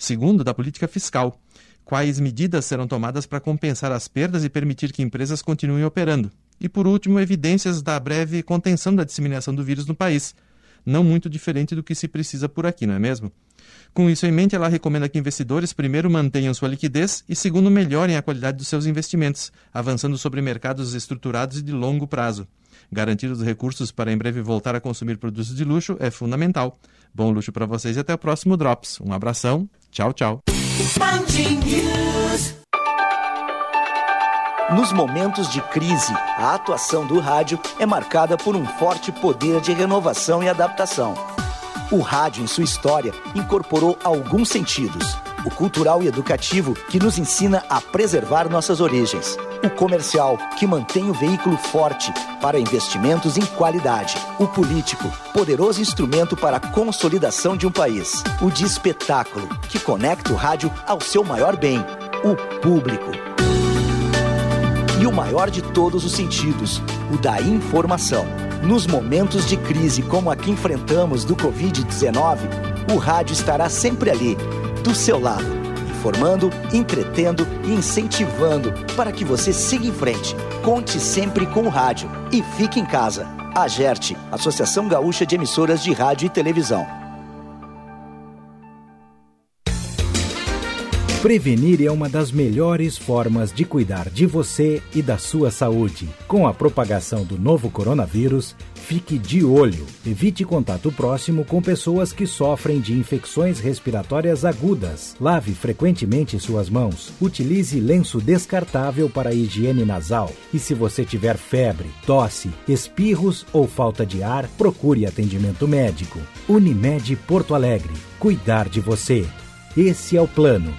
Segundo, da política fiscal. Quais medidas serão tomadas para compensar as perdas e permitir que empresas continuem operando? E, por último, evidências da breve contenção da disseminação do vírus no país. Não muito diferente do que se precisa por aqui, não é mesmo? Com isso em mente, ela recomenda que investidores, primeiro, mantenham sua liquidez e, segundo, melhorem a qualidade dos seus investimentos, avançando sobre mercados estruturados e de longo prazo. Garantir os recursos para em breve voltar a consumir produtos de luxo é fundamental. Bom luxo para vocês e até o próximo Drops. Um abração, tchau, tchau.
Nos momentos de crise, a atuação do rádio é marcada por um forte poder de renovação e adaptação. O rádio, em sua história, incorporou alguns sentidos: o cultural e educativo, que nos ensina a preservar nossas origens, o comercial, que mantém o veículo forte para investimentos em qualidade, o político, poderoso instrumento para a consolidação de um país, o de espetáculo, que conecta o rádio ao seu maior bem, o público. E o maior de todos os sentidos, o da informação. Nos momentos de crise como a que enfrentamos do Covid-19, o rádio estará sempre ali, do seu lado, informando, entretendo e incentivando para que você siga em frente. Conte sempre com o rádio e fique em casa. A GERT, Associação Gaúcha de Emissoras de Rádio e Televisão.
Prevenir é uma das melhores formas de cuidar de você e da sua saúde. Com a propagação do novo coronavírus, fique de olho. Evite contato próximo com pessoas que sofrem de infecções respiratórias agudas. Lave frequentemente suas mãos. Utilize lenço descartável para higiene nasal. E se você tiver febre, tosse, espirros ou falta de ar, procure atendimento médico. Unimed Porto Alegre. Cuidar de você. Esse é o plano.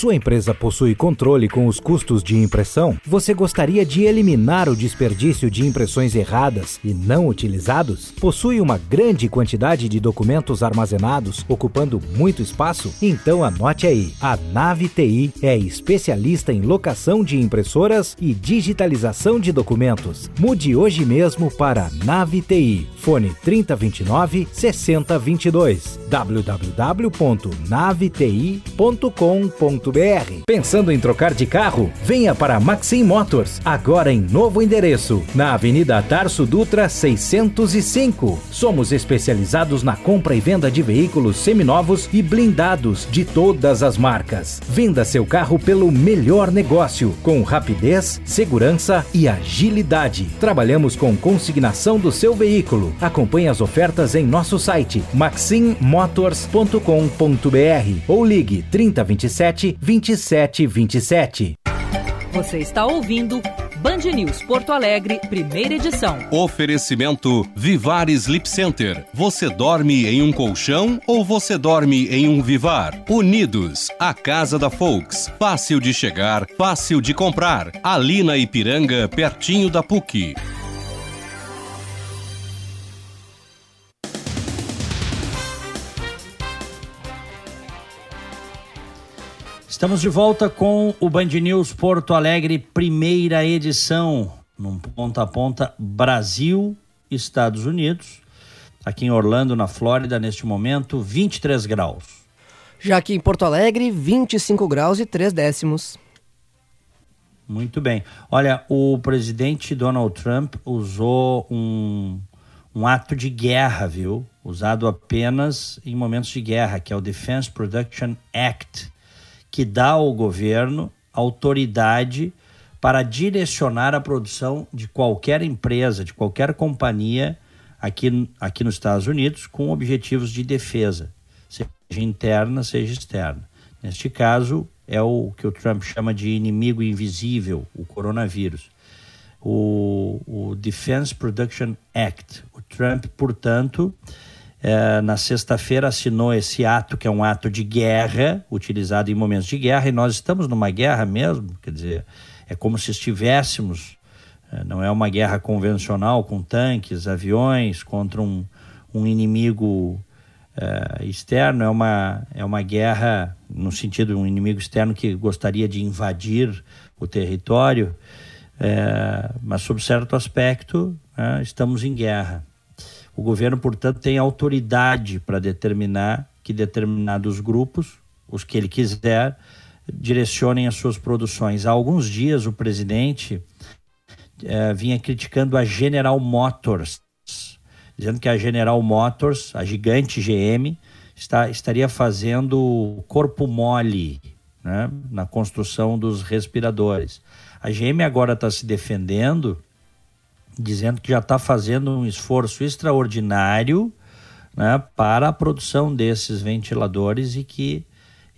Sua empresa possui controle com os custos de impressão? Você gostaria de eliminar o desperdício de impressões erradas e não utilizados? Possui uma grande quantidade de documentos armazenados, ocupando muito espaço? Então anote aí: a Nave TI é especialista em locação de impressoras e digitalização de documentos. Mude hoje mesmo para Nave TI. Fone 3029 6022 www.naveti.com.br Pensando em trocar de carro? Venha para Maxim Motors, agora em novo endereço, na Avenida Tarso Dutra 605. Somos especializados na compra e venda de veículos seminovos e blindados de todas as marcas. Venda seu carro pelo melhor negócio, com rapidez, segurança e agilidade. Trabalhamos com consignação do seu veículo. Acompanhe as ofertas em nosso site maximmotors.com.br ou ligue 3027 2727.
Você está ouvindo Band News Porto Alegre, primeira edição.
Oferecimento Vivar Sleep Center. Você dorme em um colchão ou você dorme em um Vivar? Unidos, a casa da Folks. Fácil de chegar, fácil de comprar. Ali na Ipiranga, pertinho da PUC.
Estamos de volta com o Band News Porto Alegre, primeira edição, num ponta a ponta Brasil, Estados Unidos. Aqui em Orlando, na Flórida, neste momento, 23 graus.
Já aqui em Porto Alegre, 25 graus e 3 décimos.
Muito bem. Olha, o presidente Donald Trump usou um, um ato de guerra, viu? Usado apenas em momentos de guerra, que é o Defense Production Act que dá ao governo autoridade para direcionar a produção de qualquer empresa, de qualquer companhia aqui, aqui nos Estados Unidos com objetivos de defesa, seja interna, seja externa. Neste caso, é o que o Trump chama de inimigo invisível, o coronavírus. o, o Defense Production Act. O Trump, portanto, é, na sexta-feira assinou esse ato, que é um ato de guerra, utilizado em momentos de guerra, e nós estamos numa guerra mesmo, quer dizer, é como se estivéssemos, é, não é uma guerra convencional com tanques, aviões, contra um, um inimigo é, externo, é uma, é uma guerra no sentido um inimigo externo que gostaria de invadir o território, é, mas sob certo aspecto né, estamos em guerra. O governo, portanto, tem autoridade para determinar que determinados grupos, os que ele quiser, direcionem as suas produções. Há alguns dias o presidente é, vinha criticando a General Motors, dizendo que a General Motors, a gigante GM, está, estaria fazendo corpo mole né, na construção dos respiradores. A GM agora está se defendendo, dizendo que já está fazendo um esforço extraordinário né, para a produção desses ventiladores e que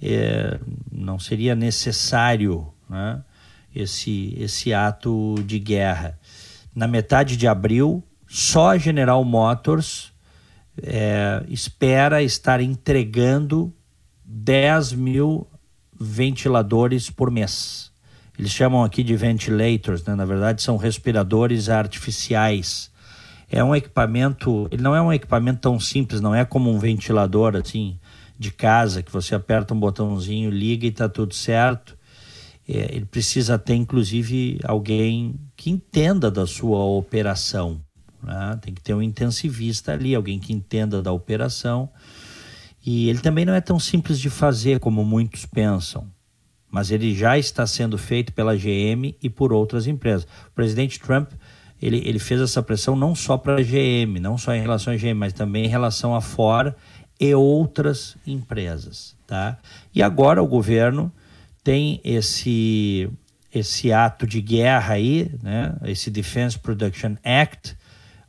é, não seria necessário né, esse, esse ato de guerra. Na metade de abril, só a General Motors é, espera estar entregando 10 mil ventiladores por mês. Eles chamam aqui de ventilators, né? na verdade são respiradores artificiais. É um equipamento, ele não é um equipamento tão simples, não é como um ventilador assim de casa que você aperta um botãozinho, liga e está tudo certo. É, ele precisa ter inclusive alguém que entenda da sua operação. Né? Tem que ter um intensivista ali, alguém que entenda da operação. E ele também não é tão simples de fazer como muitos pensam mas ele já está sendo feito pela GM e por outras empresas. O presidente Trump ele, ele fez essa pressão não só para a GM, não só em relação à GM, mas também em relação a Ford e outras empresas, tá? E agora o governo tem esse esse ato de guerra aí, né? Esse Defense Production Act,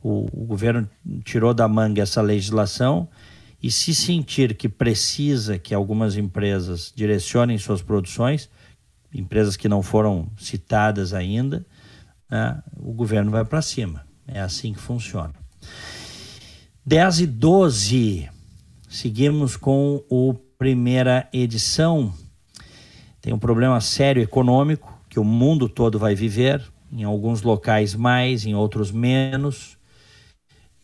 o, o governo tirou da manga essa legislação e se sentir que precisa que algumas empresas direcionem suas produções, empresas que não foram citadas ainda, né, o governo vai para cima. É assim que funciona. 10 e 12, seguimos com o primeira edição. Tem um problema sério econômico que o mundo todo vai viver, em alguns locais mais, em outros menos.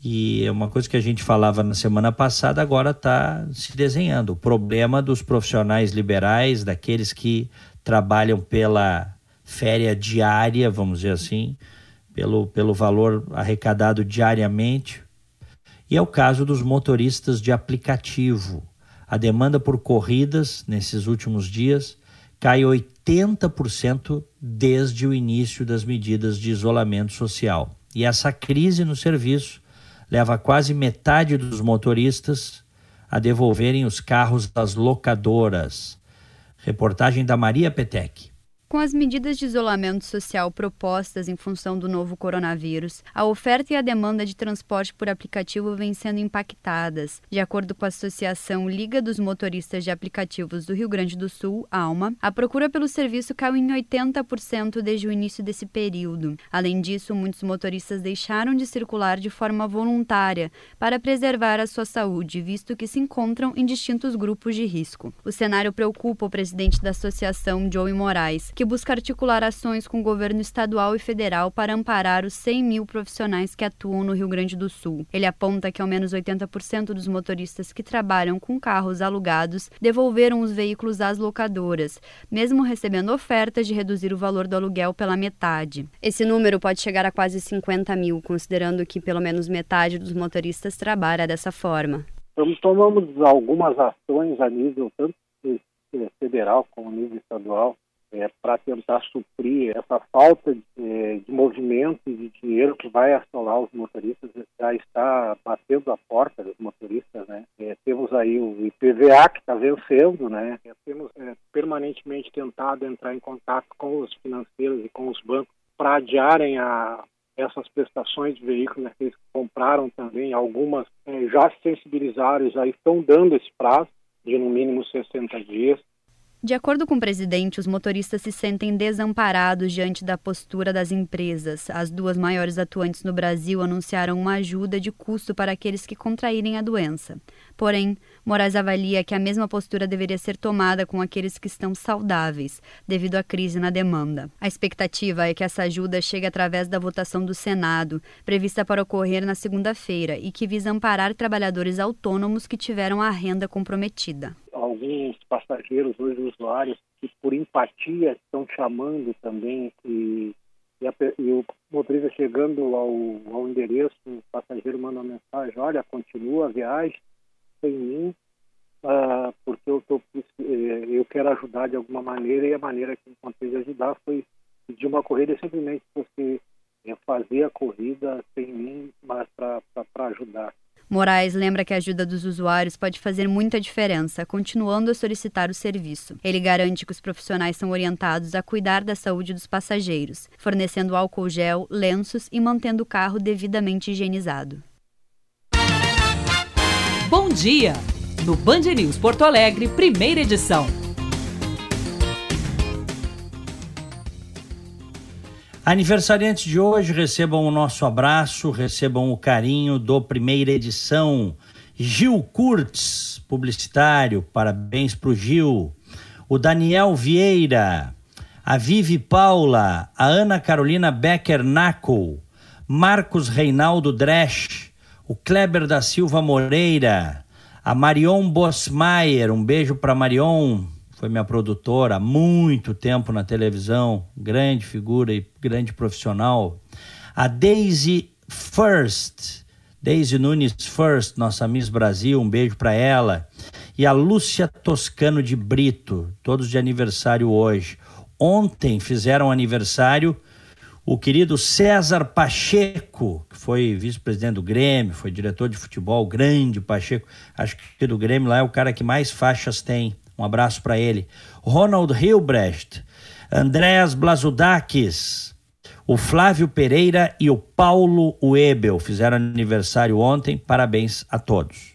E é uma coisa que a gente falava na semana passada, agora está se desenhando. O problema dos profissionais liberais, daqueles que trabalham pela féria diária, vamos dizer assim, pelo, pelo valor arrecadado diariamente. E é o caso dos motoristas de aplicativo. A demanda por corridas nesses últimos dias cai 80% desde o início das medidas de isolamento social. E essa crise no serviço leva quase metade dos motoristas a devolverem os carros das locadoras. Reportagem da Maria Petec.
Com as medidas de isolamento social propostas em função do novo coronavírus, a oferta e a demanda de transporte por aplicativo vêm sendo impactadas. De acordo com a Associação Liga dos Motoristas de Aplicativos do Rio Grande do Sul, ALMA, a procura pelo serviço caiu em 80% desde o início desse período. Além disso, muitos motoristas deixaram de circular de forma voluntária para preservar a sua saúde, visto que se encontram em distintos grupos de risco. O cenário preocupa o presidente da associação, Joey Moraes, que busca articular ações com o governo estadual e federal para amparar os 100 mil profissionais que atuam no Rio Grande do Sul. Ele aponta que ao menos 80% dos motoristas que trabalham com carros alugados devolveram os veículos às locadoras, mesmo recebendo ofertas de reduzir o valor do aluguel pela metade. Esse número pode chegar a quase 50 mil, considerando que pelo menos metade dos motoristas trabalha dessa forma.
Então, tomamos algumas ações a nível tanto federal como nível estadual é, para tentar suprir essa falta de, é, de, movimento e de dinheiro que vai assolar os motoristas, já está batendo a porta dos motoristas, né? É, temos aí o IPVA que está vencendo, né? É, temos é, permanentemente tentado entrar em contato com os financeiros e com os bancos para adiarem a, essas prestações de veículos né, que eles compraram também, algumas é, já se sensibilizaram, já estão dando esse prazo de no mínimo 60 dias
De acordo com o presidente, os motoristas se sentem desamparados diante da postura das empresas. As duas maiores atuantes no Brasil anunciaram uma ajuda de custo para aqueles que contraírem a doença. Porém, Moraes avalia que a mesma postura deveria ser tomada com aqueles que estão saudáveis, devido à crise na demanda. A expectativa é que essa ajuda chegue através da votação do Senado, prevista para ocorrer na segunda-feira, e que visa amparar trabalhadores autônomos que tiveram a renda comprometida
alguns passageiros, hoje usuários, que por empatia estão chamando também e, e, a, e o motorista chegando ao, ao endereço, o passageiro manda uma mensagem, olha, continua a viagem sem mim, uh, porque eu, tô, eh, eu quero ajudar de alguma maneira e a maneira que encontrei de ajudar foi pedir uma corrida simplesmente você fazer a corrida sem mim, mas para ajudar.
Moraes lembra que a ajuda dos usuários pode fazer muita diferença, continuando a solicitar o serviço. Ele garante que os profissionais são orientados a cuidar da saúde dos passageiros, fornecendo álcool gel, lenços e mantendo o carro devidamente higienizado.
Bom dia! No Band News Porto Alegre, primeira edição.
Aniversariantes de hoje, recebam o nosso abraço, recebam o carinho do primeira edição. Gil Kurtz, publicitário, parabéns para o Gil. O Daniel Vieira, a Vivi Paula, a Ana Carolina Becker Naco, Marcos Reinaldo Dresch, o Kleber da Silva Moreira, a Marion Bosmaier, um beijo para Marion, foi minha produtora há muito tempo na televisão, grande figura e grande profissional. A Daisy First, Daisy Nunes First, nossa Miss Brasil, um beijo para ela. E a Lúcia Toscano de Brito, todos de aniversário hoje. Ontem fizeram aniversário o querido César Pacheco, que foi vice-presidente do Grêmio, foi diretor de futebol, grande Pacheco. Acho que do Grêmio lá é o cara que mais faixas tem. Um abraço para ele. Ronald Hilbrecht, Andréas Blazudakis, o Flávio Pereira e o Paulo Webel fizeram aniversário ontem. Parabéns a todos.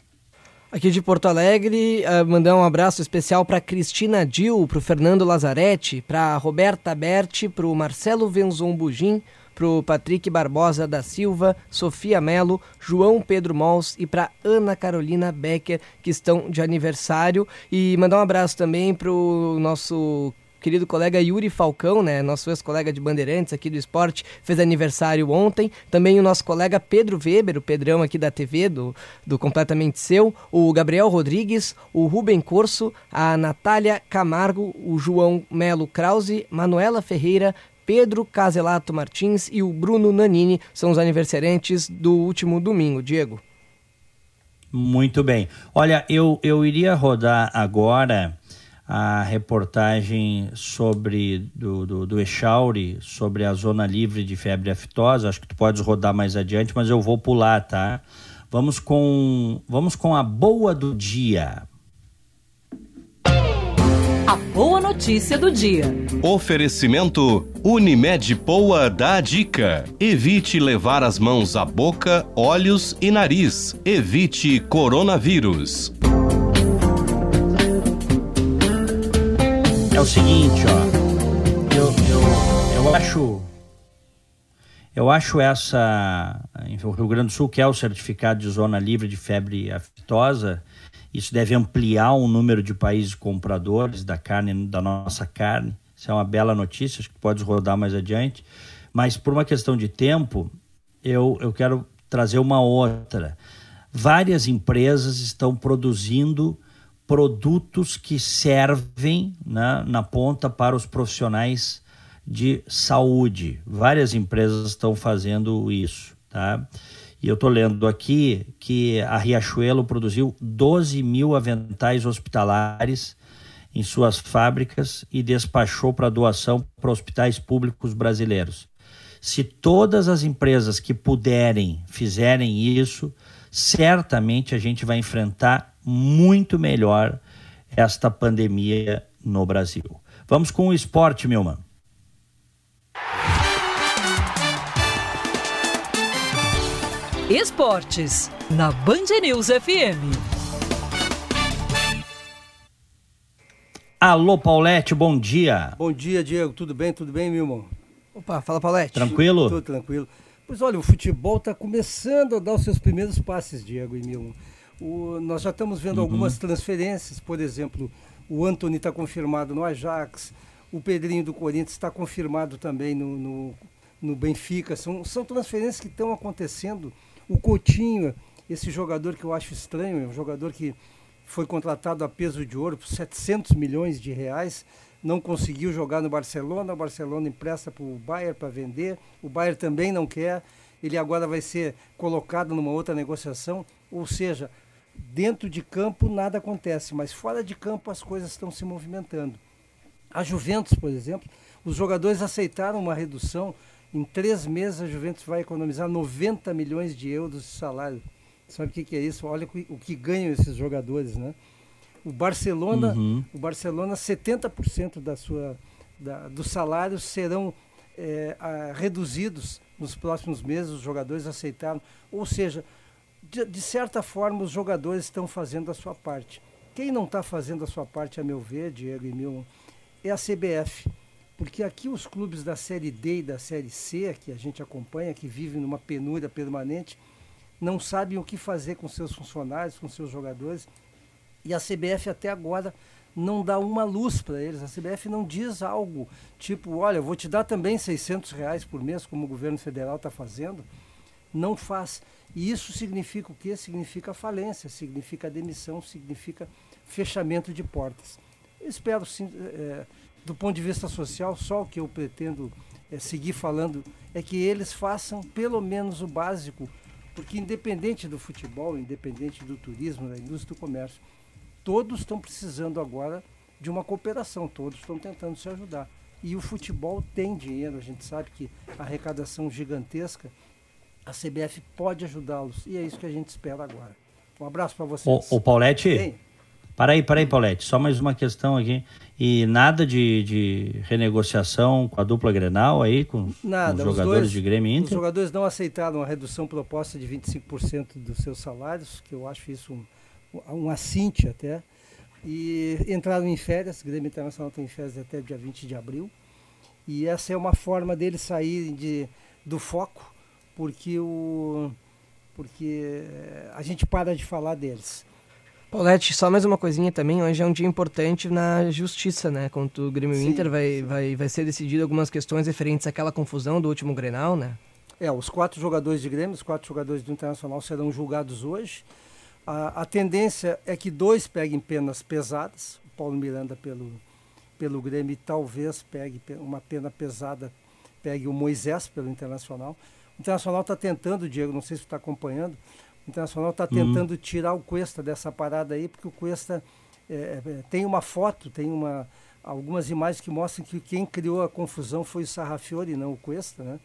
Aqui de Porto Alegre, uh, mandar um abraço especial para Cristina Dil, para o Fernando Lazarete, para Roberta Berti, para o Marcelo Venzon Bugin, para o Patrick Barbosa da Silva, Sofia Melo, João Pedro Mols e para Ana Carolina Becker, que estão de aniversário. E mandar um abraço também para o nosso querido colega Yuri Falcão, né, nosso ex-colega de Bandeirantes aqui do esporte, fez aniversário ontem. Também o nosso colega Pedro Weber, o Pedrão aqui da TV, do, do Completamente Seu, o Gabriel Rodrigues, o Rubem Corso, a Natália Camargo, o João Melo Krause, Manuela Ferreira, Pedro Caselato Martins e o Bruno Nanini são os aniversariantes do último domingo. Diego.
Muito bem. Olha, eu, eu iria rodar agora a reportagem sobre do, do, do Echauri, sobre a zona livre de febre aftosa. Acho que tu podes rodar mais adiante, mas eu vou pular, tá? Vamos com, vamos com a boa do dia.
A boa notícia do dia.
Oferecimento Unimed Poa dá a dica. Evite levar as mãos à boca, olhos e nariz. Evite coronavírus.
É o seguinte, ó. Eu, eu, eu acho. Eu acho essa. O Rio Grande do Sul quer o certificado de zona livre de febre aftosa isso deve ampliar o número de países compradores da carne, da nossa carne. Isso é uma bela notícia, acho que pode rodar mais adiante. Mas por uma questão de tempo, eu, eu quero trazer uma outra. Várias empresas estão produzindo produtos que servem né, na ponta para os profissionais de saúde. Várias empresas estão fazendo isso, tá? E eu estou lendo aqui que a Riachuelo produziu 12 mil aventais hospitalares em suas fábricas e despachou para doação para hospitais públicos brasileiros. Se todas as empresas que puderem fizerem isso, certamente a gente vai enfrentar muito melhor esta pandemia no Brasil. Vamos com o esporte, Milman.
Esportes, na Band News FM.
Alô, Paulette, bom dia.
Bom dia, Diego. Tudo bem? Tudo bem, meu irmão?
Opa, fala, Paulette.
Tranquilo?
Tudo tranquilo. Pois olha, o futebol está começando a dar os seus primeiros passes, Diego e Milman. O, nós já estamos vendo uhum. algumas transferências, por exemplo, o Anthony está confirmado no Ajax, o Pedrinho do Corinthians está confirmado também no, no, no, Benfica. São, são transferências que estão acontecendo. O Coutinho, esse jogador que eu acho estranho, é um jogador que foi contratado a peso de ouro por 700 milhões de reais, não conseguiu jogar no Barcelona, o Barcelona empresta para o Bayern para vender, o Bayern também não quer, ele agora vai ser colocado numa outra negociação, ou seja, dentro de campo nada acontece, mas fora de campo as coisas estão se movimentando. A Juventus, por exemplo, os jogadores aceitaram uma redução. Em três meses a Juventus vai economizar 90 milhões de euros de salário. Sabe o que, que é isso? Olha o que ganham esses jogadores, né? O Barcelona, uhum. o Barcelona 70% da sua, da, dos salários serão é, a, reduzidos nos próximos meses, os jogadores aceitaram. Ou seja, de, de certa forma, os jogadores estão fazendo a sua parte. Quem não está fazendo a sua parte, a meu ver, Diego e Milman, é a CBF. Porque aqui os clubes da Série D e da Série C, que a gente acompanha, que vivem numa penúria permanente, não sabem o que fazer com seus funcionários, com seus jogadores. E a CBF até agora não dá uma luz para eles. A CBF não diz algo tipo, olha, vou te dar também 600 reais por mês, como o governo federal está fazendo. Não faz. E isso significa o quê? Significa falência, significa demissão, significa fechamento de portas. Espero, sim, é, do ponto de vista social, só o que eu pretendo é, seguir falando é que eles façam pelo menos o básico porque independente do futebol, independente do turismo, da indústria do comércio, todos estão precisando agora de uma cooperação, todos estão tentando se ajudar. E o futebol tem dinheiro, a gente sabe que a arrecadação gigantesca, a CBF pode ajudá-los. E é isso que a gente espera agora. Um abraço para vocês.
O, o Paulette? Para aí, para aí, Paulette, só mais uma questão aqui. E nada de, de renegociação com a dupla Grenal aí, com, nada, com os jogadores dois, de Grêmio Inter?
Os jogadores não aceitaram a redução proposta de 25% dos seus salários, que eu acho isso um, um assinte até. E entraram em férias, o Grêmio Internacional tem férias até dia 20 de abril. E essa é uma forma deles saírem de, do foco, porque, o, porque a gente para de falar deles.
Paulette, só mais uma coisinha também, hoje é um dia importante na justiça, né? Contra o Grêmio Sim. Inter vai, vai, vai ser decidido algumas questões referentes àquela confusão do último Grenal, né?
É, os quatro jogadores de Grêmio, os quatro jogadores do Internacional serão julgados hoje. A, a tendência é que dois peguem penas pesadas, o Paulo Miranda pelo, pelo Grêmio e talvez pegue uma pena pesada, pegue o Moisés pelo Internacional. O Internacional está tentando, Diego, não sei se está acompanhando, Internacional está tentando uhum. tirar o Cuesta dessa parada aí, porque o Cuesta é, é, tem uma foto, tem uma, algumas imagens que mostram que quem criou a confusão foi o Sarrafiori, não o Cuesta, né?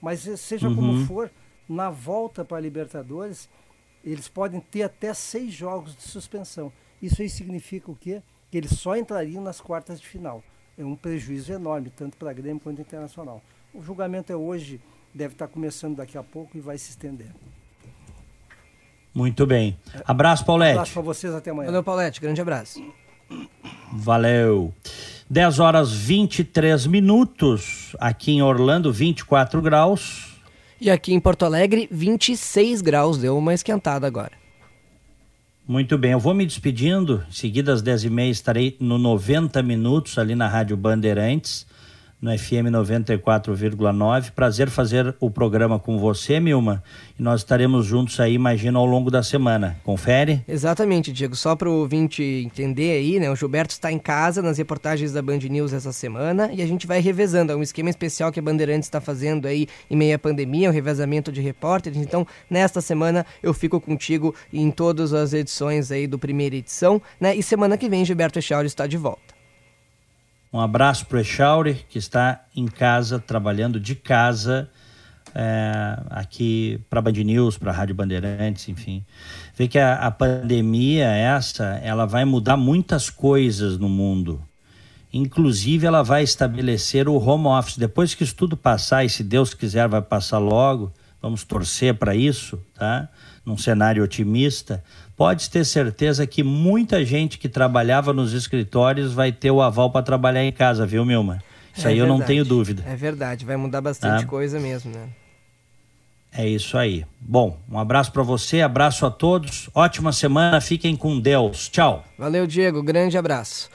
Mas eh, seja uhum. como for, na volta para a Libertadores, eles podem ter até seis jogos de suspensão. Isso aí significa o quê? Que eles só entrariam nas quartas de final. É um prejuízo enorme, tanto para a Grêmio quanto Internacional. O julgamento é hoje, deve estar começando daqui a pouco e vai se estender.
Muito bem. Abraço, Paulette.
abraço para vocês, até amanhã.
Valeu, Paulette. Grande abraço.
Valeu. 10 horas 23 minutos. Aqui em Orlando, 24 graus.
E aqui em Porto Alegre, 26 graus. Deu uma esquentada agora.
Muito bem, eu vou me despedindo. Em seguida, às 10h30, estarei no 90 Minutos, ali na Rádio Bandeirantes no FM 94,9. Prazer fazer o programa com você, Milma. E nós estaremos juntos aí, imagino, ao longo da semana. Confere?
Exatamente, Diego. Só para o ouvinte entender aí, né? O Gilberto está em casa nas reportagens da Band News essa semana e a gente vai revezando. É um esquema especial que a Bandeirantes está fazendo aí em meio à pandemia, um revezamento de repórteres. Então, nesta semana eu fico contigo em todas as edições aí do primeira edição, né? E semana que vem, Gilberto Echauri está de volta.
Um abraço para o Echauri, que está em casa, trabalhando de casa, é, aqui para a Band News, para a Rádio Bandeirantes, enfim. Vê que a, a pandemia essa, ela vai mudar muitas coisas no mundo. Inclusive, ela vai estabelecer o home office. Depois que isso tudo passar, e se Deus quiser vai passar logo, vamos torcer para isso, tá? Num cenário otimista, pode ter certeza que muita gente que trabalhava nos escritórios vai ter o aval para trabalhar em casa, viu, Milma? Isso é aí verdade. eu não tenho dúvida.
É verdade, vai mudar bastante tá? coisa mesmo, né?
É isso aí. Bom, um abraço para você, abraço a todos. Ótima semana, fiquem com Deus. Tchau.
Valeu, Diego. Grande abraço.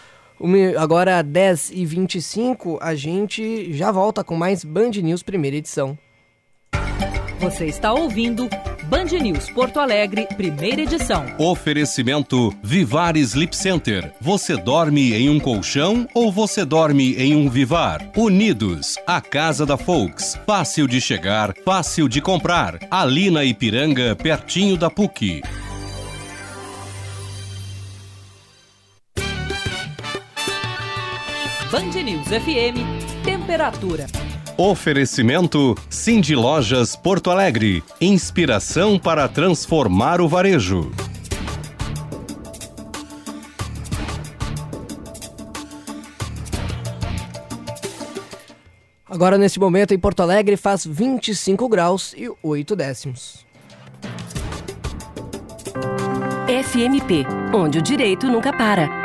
Agora, 10h25, a gente já volta com mais Band News primeira edição.
Você está ouvindo Band News Porto Alegre, primeira edição.
Oferecimento Vivar Sleep Center. Você dorme em um colchão ou você dorme em um Vivar? Unidos, a casa da Folks. Fácil de chegar, fácil de comprar. Ali na Ipiranga, pertinho da PUC.
Band News FM, temperatura.
Oferecimento Cindy Lojas Porto Alegre. Inspiração para transformar o varejo.
Agora, nesse momento, em Porto Alegre, faz 25 graus e 8 décimos.
FMP, onde o direito nunca para.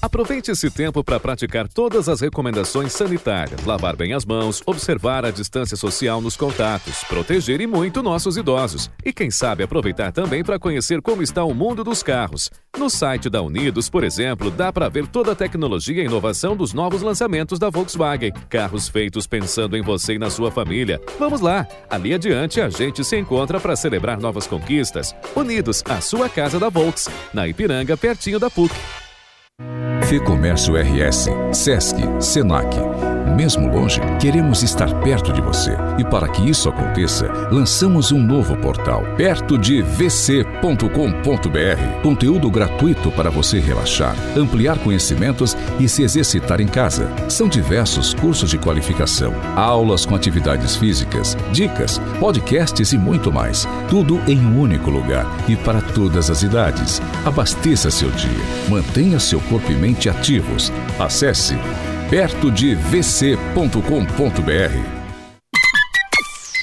Aproveite esse tempo para praticar todas as recomendações sanitárias, lavar bem as mãos, observar a distância social nos contatos, proteger e muito nossos idosos. E quem sabe aproveitar também para conhecer como está o mundo dos carros. No site da Unidos, por exemplo, dá para ver toda a tecnologia e inovação dos novos lançamentos da Volkswagen. Carros feitos pensando em você e na sua família. Vamos lá! Ali adiante a gente se encontra para celebrar novas conquistas. Unidos, a sua casa da Volks, na Ipiranga, pertinho da PUC.
Fecomércio RS, Sesc, Senac. Mesmo longe, queremos estar perto de você. E para que isso aconteça, lançamos um novo portal, perto de vc.com.br. Conteúdo gratuito para você relaxar, ampliar conhecimentos e se exercitar em casa. São diversos cursos de qualificação, aulas com atividades físicas, dicas, podcasts e muito mais. Tudo em um único lugar e para todas as idades. Abasteça seu dia, mantenha seu corpo e mente ativos. Acesse perto de vc.com.br.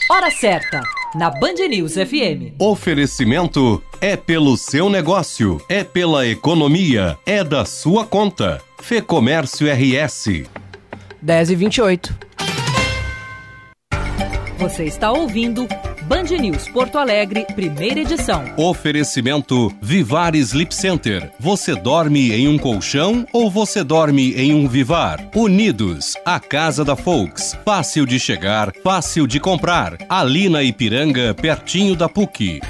Hora certa, na Band News FM.
Oferecimento é pelo seu negócio, é pela economia, é da sua conta. Fê Comércio RS.
10 e 28.
Você está ouvindo Band News Porto Alegre, primeira edição.
Oferecimento Vivar Sleep Center. Você dorme em um colchão ou você dorme em um Vivar? Unidos, a casa da Folks. Fácil de chegar, fácil de comprar. Ali na Ipiranga, pertinho da PUC.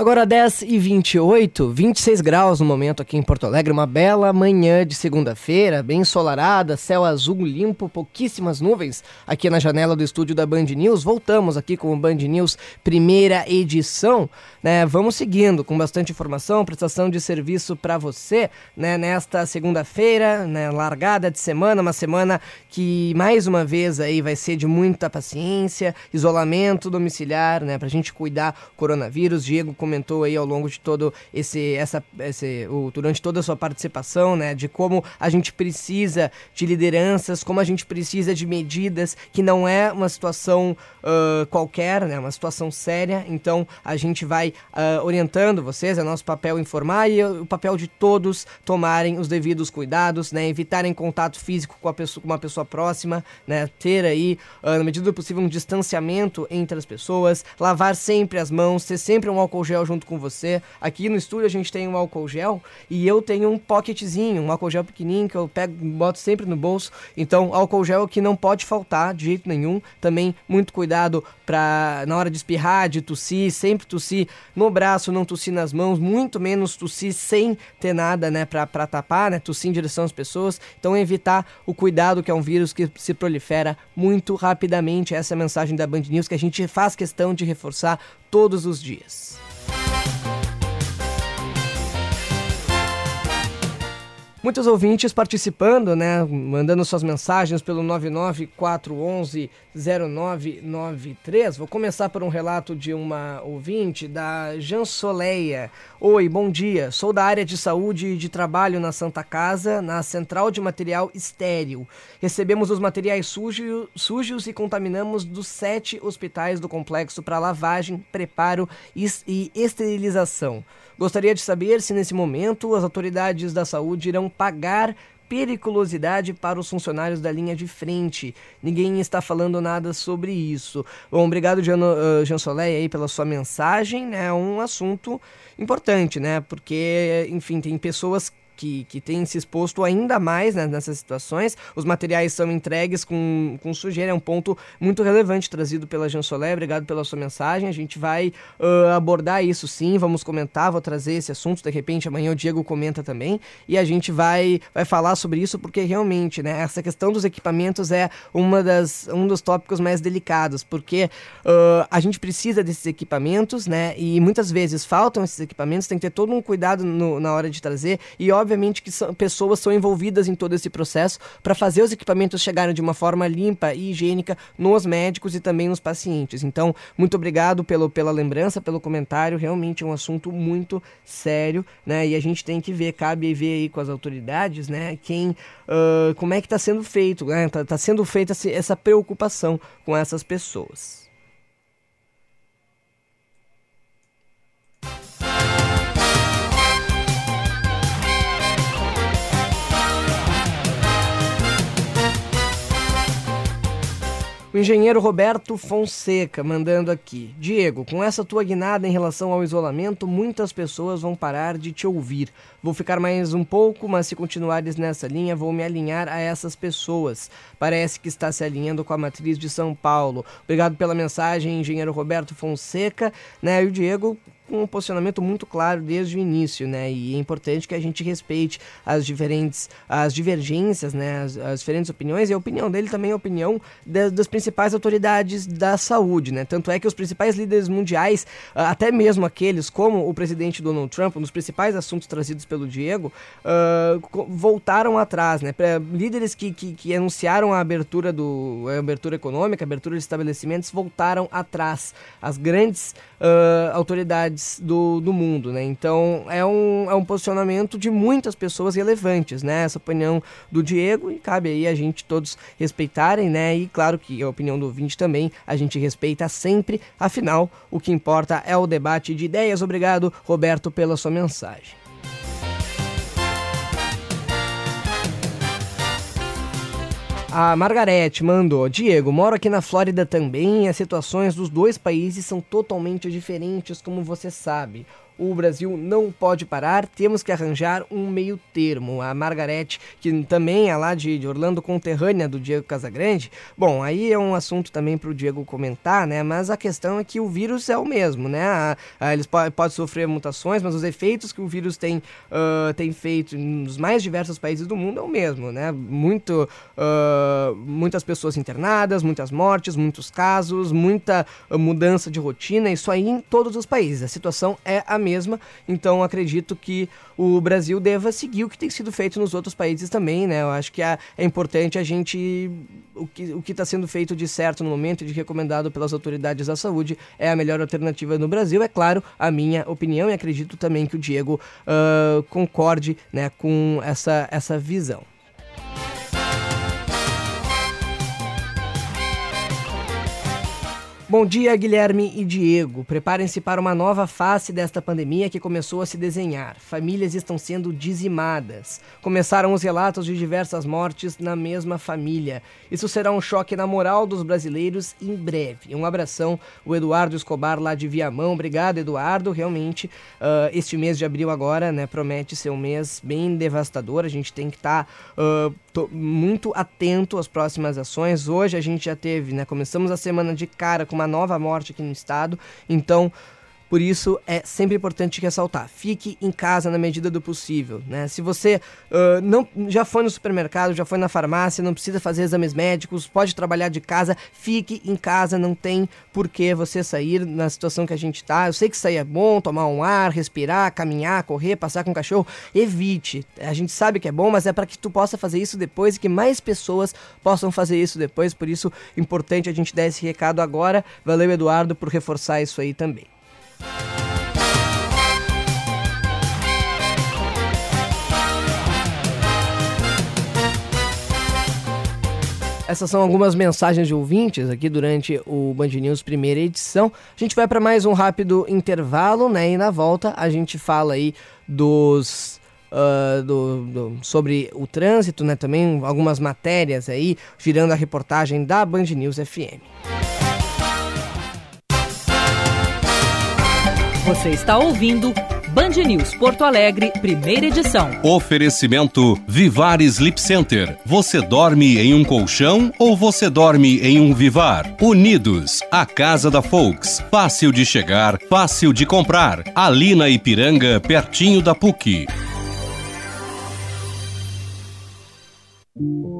Agora 10 e 28, 26 graus no momento aqui em Porto Alegre, uma bela manhã de segunda-feira, bem ensolarada, céu azul limpo, pouquíssimas nuvens aqui na janela do estúdio da Band News. Voltamos aqui com o Band News primeira edição, né? Vamos seguindo com bastante informação, prestação de serviço para você, né? Nesta segunda-feira, né? Largada de semana, uma semana que mais uma vez aí vai ser de muita paciência, isolamento domiciliar, né? Pra gente cuidar do coronavírus. Diego, como comentou aí ao longo de todo esse, essa, esse, o, durante toda a sua participação, né, de como a gente precisa de lideranças, como a gente precisa de medidas, que não é uma situação uh, qualquer, né, uma situação séria. Então a gente vai uh, orientando vocês, é nosso papel informar e o papel de todos tomarem os devidos cuidados, né, evitarem contato físico com, a pessoa, com uma pessoa próxima, né, ter aí, uh, na medida do possível, um distanciamento entre as pessoas, lavar sempre as mãos, ter sempre um álcool gel gel junto com você. Aqui no estúdio a gente tem um álcool gel e eu tenho um pocketzinho, um álcool gel pequenininho que eu pego, boto sempre no bolso. Então, álcool gel que não pode faltar de jeito nenhum. Também muito cuidado para na hora de espirrar, de tossir, sempre tossir no braço, não tossir nas mãos, muito menos tossir sem ter nada, né, para tapar, né, tossir em direção às pessoas. Então, evitar o cuidado que é um vírus que se prolifera muito rapidamente. Essa é a mensagem da Band News que a gente faz questão de reforçar todos os dias. Muitos ouvintes participando, né, mandando suas mensagens pelo 994110993. Vou começar por um relato de uma ouvinte da Jansoleia. Oi, bom dia. Sou da área de saúde e de trabalho na Santa Casa, na Central de Material Estéril. Recebemos os materiais sujo, sujos e contaminamos dos sete hospitais do complexo para lavagem, preparo e esterilização. Gostaria de saber se nesse momento as autoridades da saúde irão pagar periculosidade para os funcionários da linha de frente. Ninguém está falando nada sobre isso. Bom, obrigado, Jean, uh, Jean Soleil, aí, pela sua mensagem. É um assunto importante, né? Porque, enfim, tem pessoas que, que tem se exposto ainda mais né, nessas situações. Os materiais são entregues com, com sujeira, é um ponto muito relevante trazido pela Jean Solé. Obrigado pela sua mensagem. A gente vai uh, abordar isso sim, vamos comentar, vou trazer esse assunto. De repente, amanhã o Diego comenta também. E a gente vai, vai falar sobre isso, porque realmente, né, essa questão dos equipamentos é uma das, um dos tópicos mais delicados, porque uh, a gente precisa desses equipamentos, né? E muitas vezes faltam esses equipamentos, tem que ter todo um cuidado no, na hora de trazer. E, óbvio, obviamente que são, pessoas são envolvidas em todo esse processo para fazer os equipamentos chegarem de uma forma limpa e higiênica nos médicos e também nos pacientes. Então, muito obrigado pelo, pela lembrança, pelo comentário. Realmente é um assunto muito sério, né? E a gente tem que ver, cabe ver aí com as autoridades, né? Quem, uh, como é que está sendo feito, né? Tá, tá sendo feita essa preocupação com essas pessoas. O engenheiro Roberto Fonseca mandando aqui. Diego, com essa tua guinada em relação ao isolamento, muitas pessoas vão parar de te ouvir. Vou ficar mais um pouco, mas se continuares nessa linha, vou me alinhar a essas pessoas. Parece que está se alinhando com a matriz de São Paulo. Obrigado pela mensagem, engenheiro Roberto Fonseca. Né? E o Diego com um posicionamento muito claro desde o início, né? E é importante que a gente respeite as diferentes, as divergências, né? As, as diferentes opiniões e a opinião dele também é a opinião das, das principais autoridades da saúde, né? Tanto é que os principais líderes mundiais, ah, até mesmo aqueles como o presidente Donald Trump, um dos principais assuntos trazidos pelo Diego, uh, voltaram atrás, né? Líderes que, que, que, anunciaram a abertura do a abertura econômica, a abertura de estabelecimentos, voltaram atrás. As grandes uh, autoridades do, do mundo, né? Então é um, é um posicionamento de muitas pessoas relevantes, né? Essa opinião do Diego e cabe aí a gente todos respeitarem, né? E claro que a opinião do ouvinte também a gente respeita sempre, afinal o que importa é o debate de ideias. Obrigado, Roberto, pela sua mensagem. A Margarete mandou: Diego, moro aqui na Flórida também as situações dos dois países são totalmente diferentes, como você sabe o Brasil não pode parar, temos que arranjar um meio termo. A Margarete, que também é lá de, Orlando, conterrânea do Diego Casagrande, bom, aí é um assunto também para o Diego comentar, né? Mas a questão é que o vírus é o mesmo, né? A, a, eles podem pode sofrer mutações, mas os efeitos que o vírus tem, uh, tem feito nos mais diversos países do mundo é o mesmo, né? Muito, uh, muitas pessoas internadas, muitas mortes, muitos casos, muita mudança de rotina, isso aí em todos os países. A situação é a mesma mesma. Então acredito que o Brasil deva seguir o que tem sido feito nos outros países também, né? Eu acho que é, é importante a gente. O que o está sendo feito de certo no momento, de recomendado pelas autoridades da saúde, é a melhor alternativa no Brasil. É claro, a minha opinião, e acredito também que o Diego uh, concorde né, com essa, essa visão. Bom dia, Guilherme e Diego. Preparem-se para uma nova face desta pandemia que começou a se desenhar. Famílias estão sendo dizimadas. Começaram os relatos de diversas mortes na mesma família. Isso será um choque na moral dos brasileiros em breve. Um abração, o Eduardo Escobar lá de Viamão. Obrigado, Eduardo. Realmente, uh, este mês de abril agora, né, promete ser um mês bem devastador. A gente tem que estar tá, uh, muito atento às próximas ações. Hoje a gente já teve, né, começamos a semana de cara com uma nova morte aqui no estado. Então, por isso é sempre importante ressaltar: fique em casa na medida do possível. Né? Se você uh, não já foi no supermercado, já foi na farmácia, não precisa fazer exames médicos, pode trabalhar de casa, fique em casa. Não tem por que você sair na situação que a gente está. Eu sei que sair é bom, tomar um ar, respirar, caminhar, correr, passar com o cachorro. Evite. A gente sabe que é bom, mas é para que tu possa fazer isso depois e que mais pessoas possam fazer isso depois. Por isso, importante a gente dar esse recado agora. Valeu, Eduardo, por reforçar isso aí também. Essas são algumas mensagens de ouvintes aqui durante o Band News primeira edição. A gente vai para mais um rápido intervalo, né? E na volta a gente fala aí dos Uh, do, do, sobre o trânsito, né? Também algumas matérias aí, girando a reportagem da Band News FM.
Você está ouvindo Band News Porto Alegre, primeira edição.
Oferecimento Vivar Sleep Center. Você dorme em um colchão ou você dorme em um Vivar? Unidos, a casa da Folks. Fácil de chegar, fácil de comprar. Ali na Ipiranga, pertinho da PUC.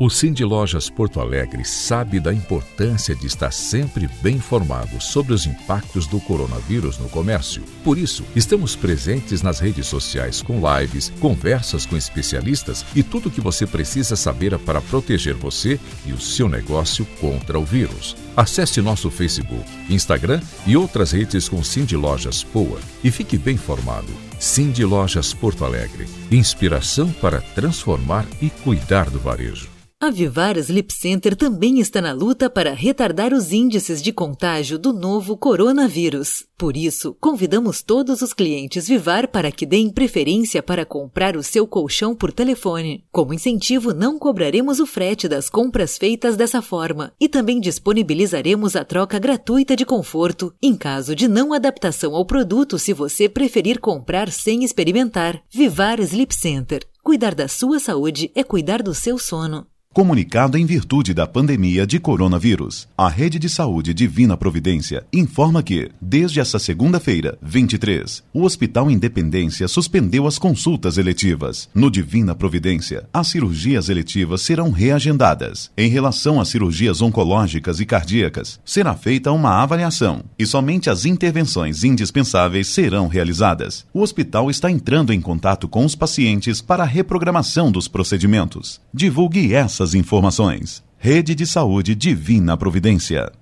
O Cindy Lojas Porto Alegre sabe da importância de estar sempre bem informado sobre os impactos do coronavírus no comércio. Por isso, estamos presentes nas redes sociais com lives, conversas com especialistas e tudo o que você precisa saber para proteger você e o seu negócio contra o vírus. Acesse nosso Facebook, Instagram e outras redes com Cindy Lojas Poa e fique bem informado. Cindy Lojas Porto Alegre. Inspiração para transformar e cuidar do varejo.
A Vivar Sleep Center também está na luta para retardar os índices de contágio do novo coronavírus. Por isso, convidamos todos os clientes Vivar para que deem preferência para comprar o seu colchão por telefone. Como incentivo, não cobraremos o frete das compras feitas dessa forma e também disponibilizaremos a troca gratuita de conforto em caso de não adaptação ao produto se você preferir comprar sem experimentar. Vivar Sleep Center. Cuidar da sua saúde é cuidar do seu sono.
Comunicado em virtude da pandemia de coronavírus, a Rede de Saúde Divina Providência informa que, desde esta segunda-feira, 23, o Hospital Independência suspendeu as consultas eletivas. No Divina Providência, as cirurgias eletivas serão reagendadas. Em relação às cirurgias oncológicas e cardíacas, será feita uma avaliação e somente as intervenções indispensáveis serão realizadas. O hospital está entrando em contato com os pacientes para a reprogramação dos procedimentos. Divulgue essa essas informações. Rede de Saúde Divina Providência.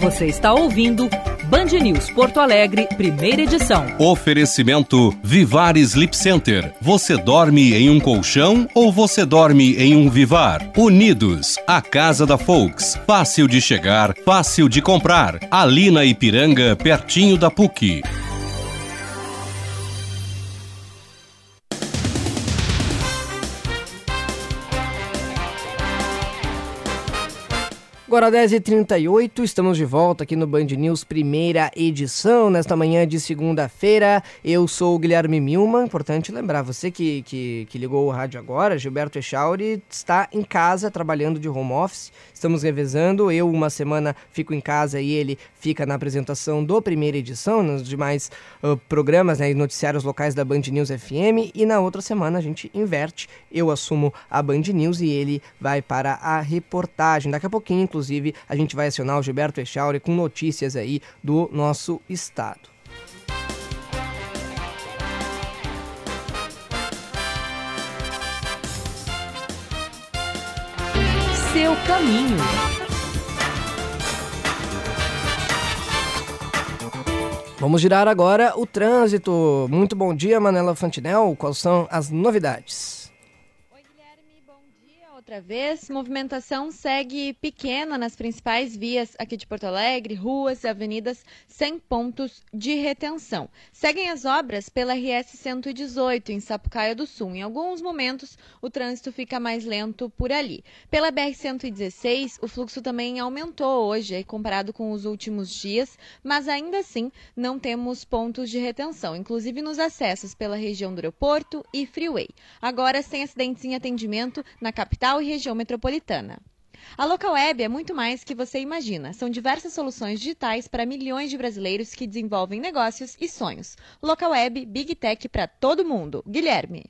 Você está ouvindo Band News Porto Alegre, primeira edição.
Oferecimento Vivar Sleep Center. Você dorme em um colchão ou você dorme em um Vivar? Unidos, a casa da Folks. Fácil de chegar, fácil de comprar. Ali na Ipiranga, pertinho da PUC.
Agora 10h38, estamos de volta aqui no Band News, primeira edição, nesta manhã de segunda-feira. Eu sou o Guilherme Milman, importante lembrar, você que, que, que ligou o rádio agora, Gilberto Echauri, está em casa trabalhando de home office, estamos revezando, eu uma semana fico em casa e ele fica na apresentação do primeira edição, nos demais uh, programas né, e noticiários locais da Band News FM, e na outra semana a gente inverte, eu assumo a Band News e ele vai para a reportagem. Daqui a pouquinho, inclusive, a gente vai acionar o Gilberto Echauri com notícias aí do nosso estado.
Seu caminho.
Vamos girar agora o trânsito. Muito bom dia, Manela Fantinel. Quais são as novidades?
Outra vez, movimentação segue pequena nas principais vias aqui de Porto Alegre, ruas e avenidas sem pontos de retenção. Seguem as obras pela RS 118 em Sapucaia do Sul. Em alguns momentos, o trânsito fica mais lento por ali. Pela BR 116, o fluxo também aumentou hoje, comparado com os últimos dias, mas ainda assim não temos pontos de retenção, inclusive nos acessos pela região do aeroporto e freeway. Agora, sem acidentes em atendimento na capital e região metropolitana. A Local Web é muito mais que você imagina. São diversas soluções digitais para milhões de brasileiros que desenvolvem negócios e sonhos. Local Web, Big Tech para todo mundo. Guilherme.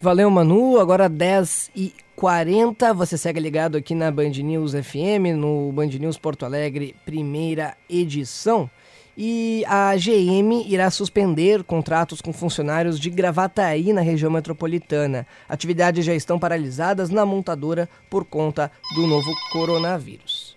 Valeu, Manu. Agora 10 e 40. Você segue ligado aqui na Band News FM, no Band News Porto Alegre, primeira edição. E a GM irá suspender contratos com funcionários de Gravataí na região metropolitana. Atividades já estão paralisadas na montadora por conta do novo coronavírus.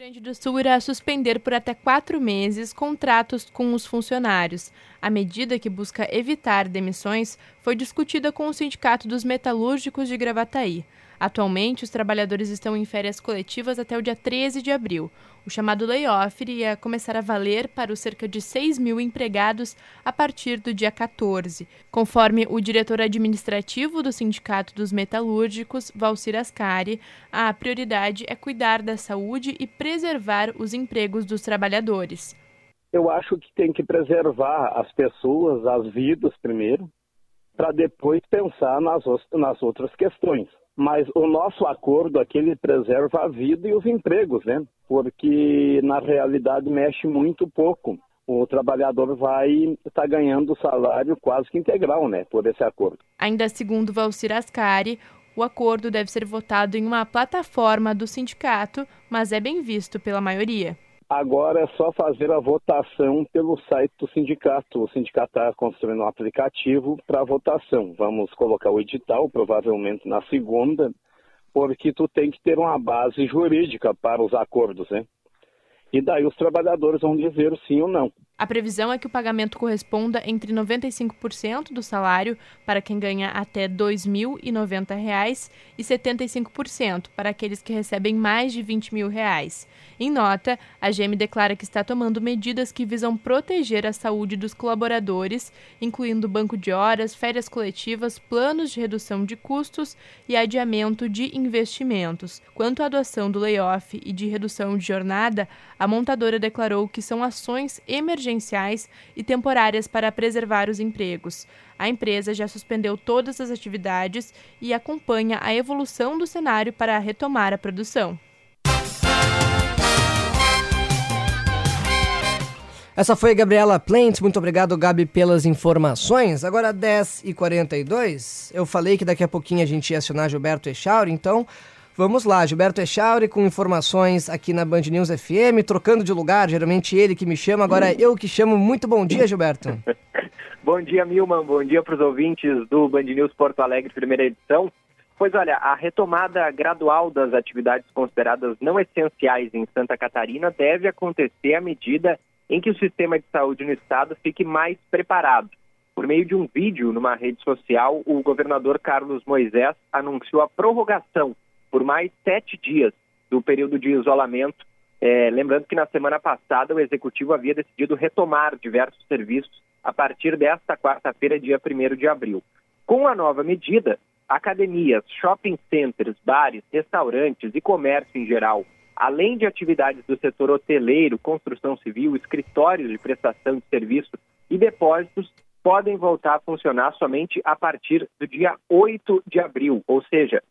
Grande do Sul irá suspender por até quatro meses contratos com os funcionários. A medida, que busca evitar demissões, foi discutida com o Sindicato dos Metalúrgicos de Gravataí. Atualmente, os trabalhadores estão em férias coletivas até o dia 13 de abril. O chamado layoff iria começar a valer para os cerca de 6 mil empregados a partir do dia 14. Conforme o diretor administrativo do Sindicato dos Metalúrgicos, Valcir Ascari, a prioridade é cuidar da saúde e preservar os empregos dos trabalhadores.
Eu acho que tem que preservar as pessoas, as vidas primeiro, para depois pensar nas, nas outras questões. Mas o nosso acordo aqui ele preserva a vida e os empregos, né? Porque na realidade mexe muito pouco. O trabalhador vai estar tá ganhando salário quase que integral, né, por esse acordo.
Ainda segundo Valcir Ascari, o acordo deve ser votado em uma plataforma do sindicato, mas é bem visto pela maioria.
Agora é só fazer a votação pelo site do sindicato. O sindicato está construindo um aplicativo para votação. Vamos colocar o edital, provavelmente na segunda, porque tu tem que ter uma base jurídica para os acordos, né? E daí os trabalhadores vão dizer sim ou não.
A previsão é que o pagamento corresponda entre 95% do salário para quem ganha até R$ 2.090 e 75% para aqueles que recebem mais de 20 mil reais. Em nota, a GM declara que está tomando medidas que visam proteger a saúde dos colaboradores, incluindo banco de horas, férias coletivas, planos de redução de custos e adiamento de investimentos. Quanto à adoção do layoff e de redução de jornada, a montadora declarou que são ações emergenciais emergenciais e temporárias para preservar os empregos. A empresa já suspendeu todas as atividades e acompanha a evolução do cenário para retomar a produção.
Essa foi a Gabriela Plentes. Muito obrigado, Gabi, pelas informações. Agora, 10h42. Eu falei que daqui a pouquinho a gente ia acionar Gilberto Echauri, então Vamos lá, Gilberto Echauri com informações aqui na Band News FM, trocando de lugar, geralmente ele que me chama, agora é eu que chamo. Muito bom dia, Gilberto.
bom dia, Milman, bom dia para os ouvintes do Band News Porto Alegre, primeira edição. Pois olha, a retomada gradual das atividades consideradas não essenciais em Santa Catarina deve acontecer à medida em que o sistema de saúde no estado fique mais preparado. Por meio de um vídeo numa rede social, o governador Carlos Moisés anunciou a prorrogação por mais sete dias do período de isolamento. É, lembrando que na semana passada o executivo havia decidido retomar diversos serviços a partir desta quarta-feira, dia 1 de abril. Com a nova medida, academias, shopping centers, bares, restaurantes e comércio em geral, além de atividades do setor hoteleiro, construção civil, escritórios de prestação de serviço e depósitos, podem voltar a funcionar somente a partir do dia 8 de abril, ou seja,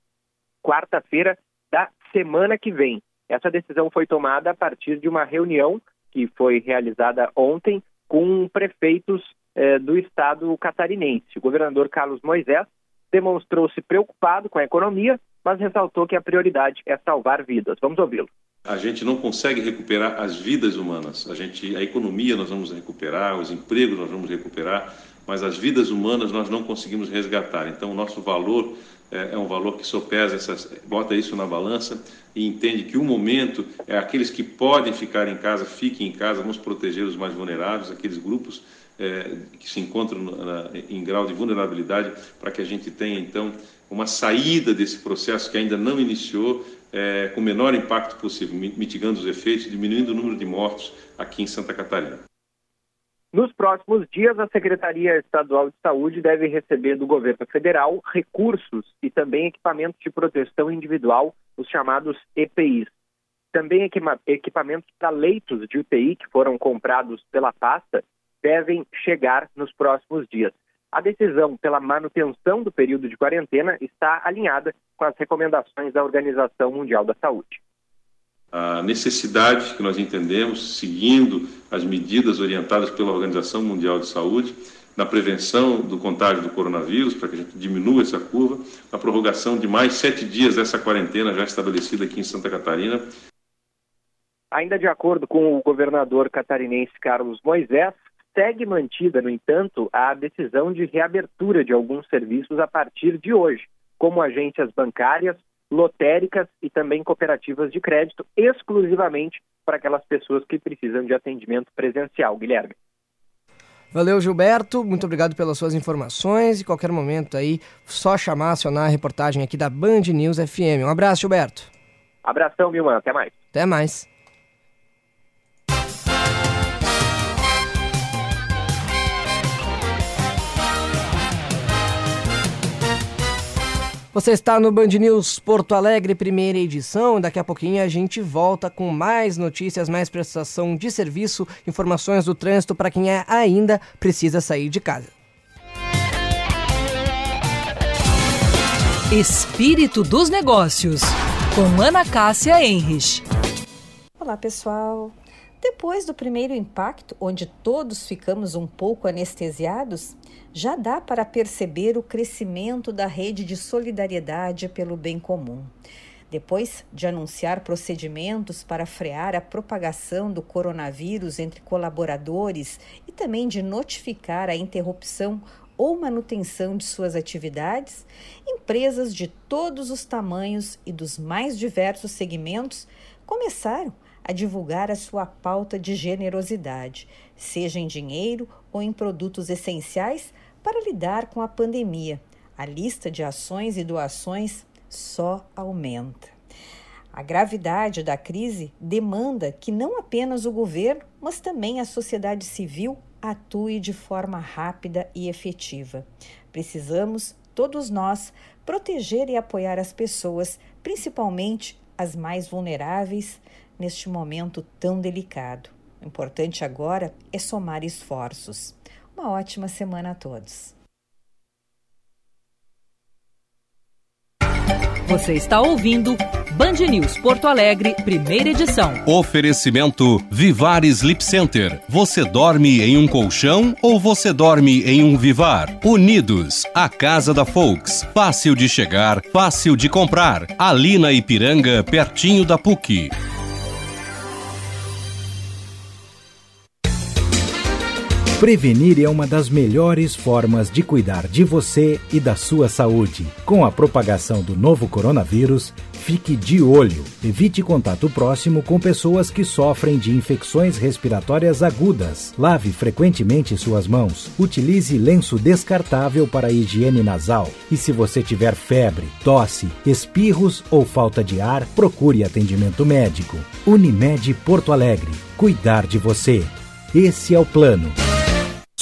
quarta-feira da semana que vem. Essa decisão foi tomada a partir de uma reunião que foi realizada ontem com prefeitos eh, do estado catarinense. O governador Carlos Moisés demonstrou-se preocupado com a economia, mas ressaltou que a prioridade é salvar vidas. Vamos ouvi-lo.
A gente não consegue recuperar as vidas humanas. A gente, a economia nós vamos recuperar, os empregos nós vamos recuperar, mas as vidas humanas nós não conseguimos resgatar. Então, o nosso valor é, é um valor que sopesa, essas, bota isso na balança e entende que o momento é aqueles que podem ficar em casa, fiquem em casa, vamos proteger os mais vulneráveis, aqueles grupos é, que se encontram na, em grau de vulnerabilidade, para que a gente tenha, então, uma saída desse processo que ainda não iniciou, é, com o menor impacto possível, mitigando os efeitos, diminuindo o número de mortos aqui em Santa Catarina.
Nos próximos dias, a Secretaria Estadual de Saúde deve receber do governo federal recursos e também equipamentos de proteção individual, os chamados EPIs. Também equipamentos para leitos de UTI que foram comprados pela pasta devem chegar nos próximos dias. A decisão pela manutenção do período de quarentena está alinhada com as recomendações da Organização Mundial da Saúde
a necessidade que nós entendemos, seguindo as medidas orientadas pela Organização Mundial de Saúde, na prevenção do contágio do coronavírus, para que a gente diminua essa curva, a prorrogação de mais sete dias dessa quarentena já estabelecida aqui em Santa Catarina.
Ainda de acordo com o governador catarinense Carlos Moisés, segue mantida, no entanto, a decisão de reabertura de alguns serviços a partir de hoje, como agências bancárias, lotéricas e também cooperativas de crédito, exclusivamente para aquelas pessoas que precisam de atendimento presencial. Guilherme.
Valeu, Gilberto. Muito obrigado pelas suas informações. E qualquer momento aí, só chamar, acionar a reportagem aqui da Band News FM. Um abraço, Gilberto.
Abração, Vilman. Até mais.
Até mais. Você está no Band News Porto Alegre, primeira edição. Daqui a pouquinho a gente volta com mais notícias, mais prestação de serviço, informações do trânsito para quem é, ainda precisa sair de casa.
Espírito dos Negócios, com Ana Cássia Enrich.
Olá, pessoal. Depois do primeiro impacto, onde todos ficamos um pouco anestesiados, já dá para perceber o crescimento da rede de solidariedade pelo bem comum. Depois de anunciar procedimentos para frear a propagação do coronavírus entre colaboradores e também de notificar a interrupção ou manutenção de suas atividades, empresas de todos os tamanhos e dos mais diversos segmentos começaram a divulgar a sua pauta de generosidade, seja em dinheiro ou em produtos essenciais para lidar com a pandemia. A lista de ações e doações só aumenta. A gravidade da crise demanda que não apenas o governo, mas também a sociedade civil atue de forma rápida e efetiva. Precisamos, todos nós, proteger e apoiar as pessoas, principalmente as mais vulneráveis, neste momento tão delicado. O importante agora é somar esforços. Uma ótima semana a todos.
Você está ouvindo Band News Porto Alegre, primeira edição.
Oferecimento Vivar Sleep Center. Você dorme em um colchão ou você dorme em um Vivar? Unidos, a casa da Folks. Fácil de chegar, fácil de comprar. Ali na Ipiranga, pertinho da PUC.
Prevenir é uma das melhores formas de cuidar de você e da sua saúde. Com a propagação do novo coronavírus, fique de olho. Evite contato próximo com pessoas que sofrem de infecções respiratórias agudas. Lave frequentemente suas mãos. Utilize lenço descartável para higiene nasal. E se você tiver febre, tosse, espirros ou falta de ar, procure atendimento médico. Unimed Porto Alegre. Cuidar de você. Esse é o plano.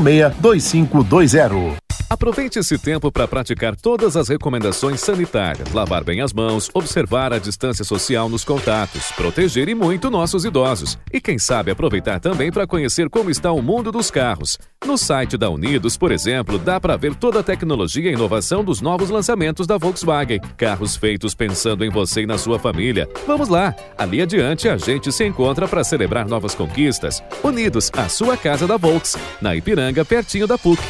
562520.
Aproveite esse tempo para praticar todas as recomendações sanitárias, lavar bem as mãos, observar a distância social nos contatos, proteger e muito nossos idosos. E quem sabe aproveitar também para conhecer como está o mundo dos carros. No site da Unidos, por exemplo, dá para ver toda a tecnologia e inovação dos novos lançamentos da Volkswagen. Carros feitos pensando em você e na sua família. Vamos lá! Ali adiante a gente se encontra para celebrar novas conquistas. Unidos, a sua casa da Volks, na Ipiranga, pertinho da PUC.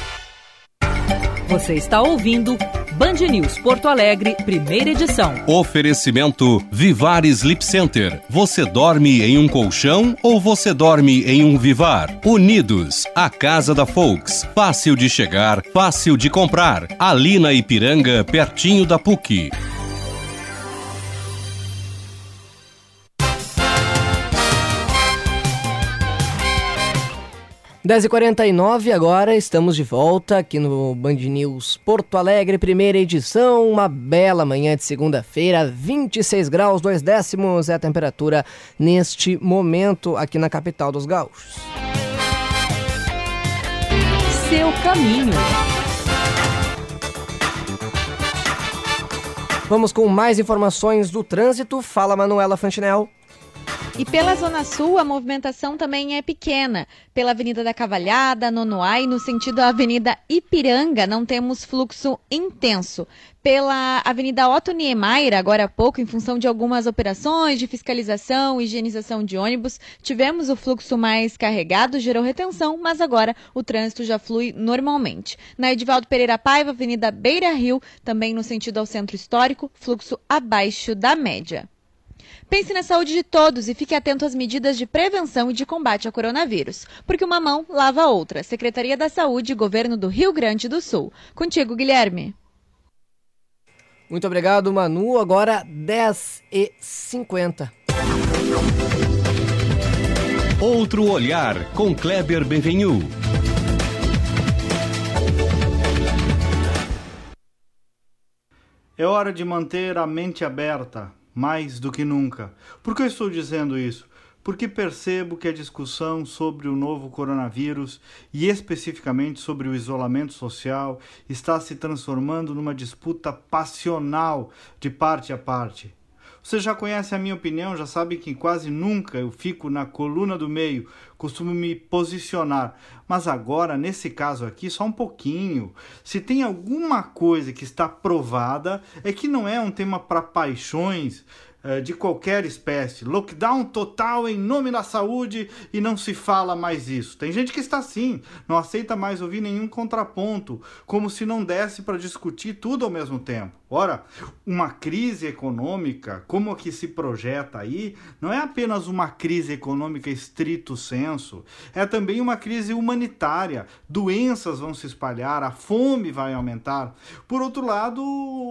Você está ouvindo Band News Porto Alegre, primeira edição.
Oferecimento Vivar Sleep Center. Você dorme em um colchão ou você dorme em um Vivar? Unidos, a casa da Folks. Fácil de chegar, fácil de comprar. Ali na Ipiranga, pertinho da PUC.
10h49, agora estamos de volta aqui no Band News Porto Alegre, primeira edição. Uma bela manhã de segunda-feira, 26 graus, 2 décimos é a temperatura neste momento aqui na capital dos gaúchos.
Seu caminho.
Vamos com mais informações do trânsito. Fala, Manuela Fantinel.
E pela Zona Sul, a movimentação também é pequena. Pela Avenida da Cavalhada, Nonoai, no sentido da Avenida Ipiranga, não temos fluxo intenso. Pela Avenida Otto Niemeyer, agora há pouco, em função de algumas operações de fiscalização e higienização de ônibus, tivemos o fluxo mais carregado, gerou retenção, mas agora o trânsito já flui normalmente. Na Edivaldo Pereira Paiva, Avenida Beira Rio, também no sentido ao centro histórico, fluxo abaixo da média. Pense na saúde de todos e fique atento às medidas de prevenção e de combate ao coronavírus, porque uma mão lava a outra. Secretaria da Saúde e Governo do Rio Grande do Sul. Contigo, Guilherme.
Muito obrigado, Manu. Agora 10h50.
Outro olhar com Kleber Benvenu.
É hora de manter a mente aberta mais do que nunca. Por que eu estou dizendo isso? Porque percebo que a discussão sobre o novo coronavírus e especificamente sobre o isolamento social está se transformando numa disputa passional de parte a parte. Você já conhece a minha opinião, já sabe que quase nunca eu fico na coluna do meio, costumo me posicionar. Mas agora, nesse caso aqui, só um pouquinho. Se tem alguma coisa que está provada, é que não é um tema para paixões eh, de qualquer espécie. Lockdown total em nome da saúde e não se fala mais isso. Tem gente que está assim, não aceita mais ouvir nenhum contraponto, como se não desse para discutir tudo ao mesmo tempo. Ora, uma crise econômica, como a que se projeta aí, não é apenas uma crise econômica estrito senso, é também uma crise humanitária. Doenças vão se espalhar, a fome vai aumentar. Por outro lado,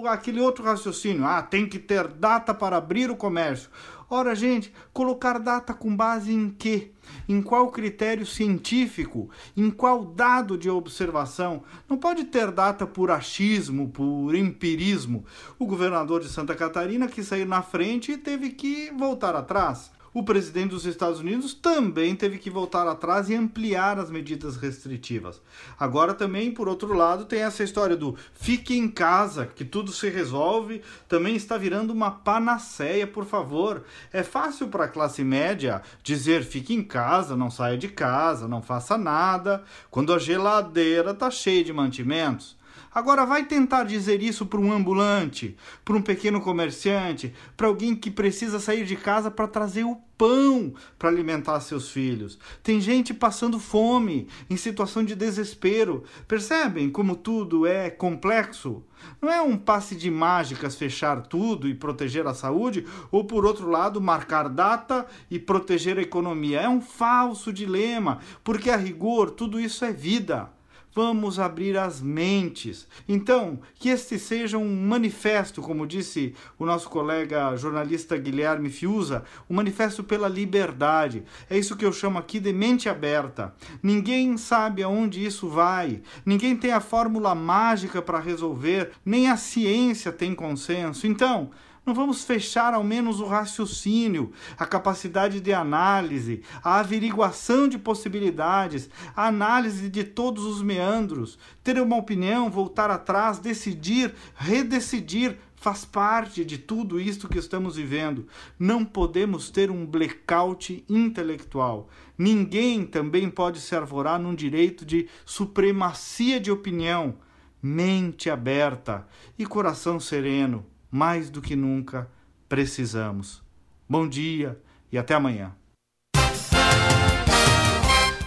aquele outro raciocínio, ah, tem que ter data para abrir o comércio. Ora, gente, colocar data com base em quê? Em qual critério científico? Em qual dado de observação? Não pode ter data por achismo, por empirismo. O governador de Santa Catarina quis sair na frente e teve que voltar atrás o presidente dos Estados Unidos também teve que voltar atrás e ampliar as medidas restritivas. Agora também, por outro lado, tem essa história do fique em casa, que tudo se resolve, também está virando uma panaceia, por favor. É fácil para a classe média dizer fique em casa, não saia de casa, não faça nada, quando a geladeira está cheia de mantimentos. Agora vai tentar dizer isso para um ambulante, para um pequeno comerciante, para alguém que precisa sair de casa para trazer o pão para alimentar seus filhos. Tem gente passando fome, em situação de desespero. Percebem como tudo é complexo? Não é um passe de mágicas fechar tudo e proteger a saúde, ou por outro lado, marcar data e proteger a economia. É um falso dilema, porque a rigor tudo isso é vida. Vamos abrir as mentes. Então, que este seja um manifesto, como disse o nosso colega jornalista Guilherme Fiuza, um manifesto pela liberdade. É isso que eu chamo aqui de mente aberta. Ninguém sabe aonde isso vai, ninguém tem a fórmula mágica para resolver, nem a ciência tem consenso. Então, Não vamos fechar ao menos o raciocínio, a capacidade de análise, a averiguação de possibilidades, a análise de todos os meandros, ter uma opinião, voltar atrás, decidir, redecidir, faz parte de tudo isto que estamos vivendo. Não podemos ter um blackout intelectual. Ninguém também pode se arvorar num direito de supremacia de opinião. Mente aberta e coração sereno, mais do que nunca precisamos. Bom dia e até amanhã.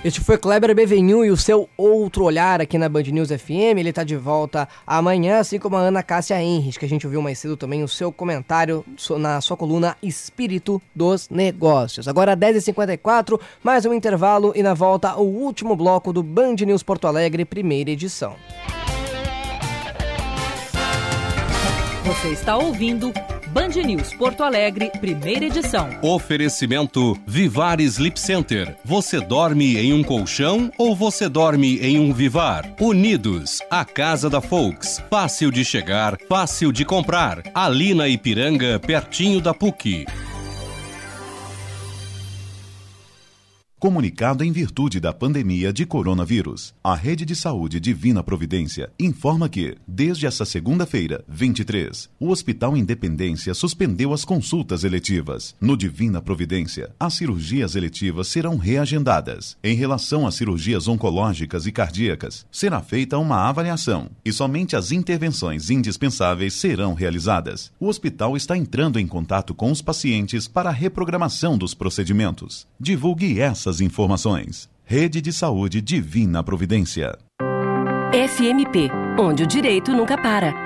Este foi Kleber Bevenhu e o seu outro olhar aqui na Band News FM. Ele está de volta amanhã, assim como a Ana Cássia Henrich, que a gente ouviu mais cedo também o seu comentário na sua coluna Espírito dos Negócios. Agora 10h54, mais um intervalo e na volta o último bloco do Band News Porto Alegre, primeira edição.
Você está ouvindo Band News Porto Alegre, primeira edição.
Oferecimento Vivar Sleep Center. Você dorme em um colchão ou você dorme em um Vivar? Unidos, a casa da Folks. Fácil de chegar, fácil de comprar. Ali na Ipiranga, pertinho da PUC.
Comunicado em virtude da pandemia de coronavírus. A Rede de Saúde Divina Providência informa que, desde esta segunda-feira, 23, o Hospital Independência suspendeu as consultas eletivas. No Divina Providência, as cirurgias eletivas serão reagendadas. Em relação às cirurgias oncológicas e cardíacas, será feita uma avaliação e somente as intervenções indispensáveis serão realizadas. O hospital está entrando em contato com os pacientes para a reprogramação dos procedimentos. Divulgue essa essas informações. Rede de Saúde Divina Providência.
FMP, onde o direito nunca para.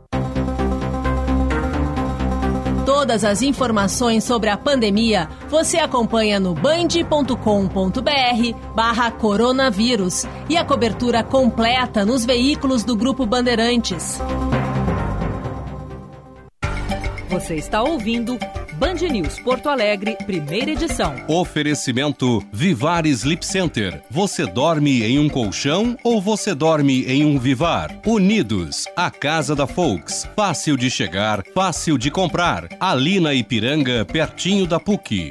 Todas as informações sobre a pandemia você acompanha no band.com.br barra coronavírus e a cobertura completa nos veículos do Grupo Bandeirantes.
Você está ouvindo Band News Porto Alegre, primeira edição.
Oferecimento Vivar Sleep Center. Você dorme em um colchão ou você dorme em um Vivar? Unidos, a casa da Folks. Fácil de chegar, fácil de comprar. Ali na Ipiranga, pertinho da PUC.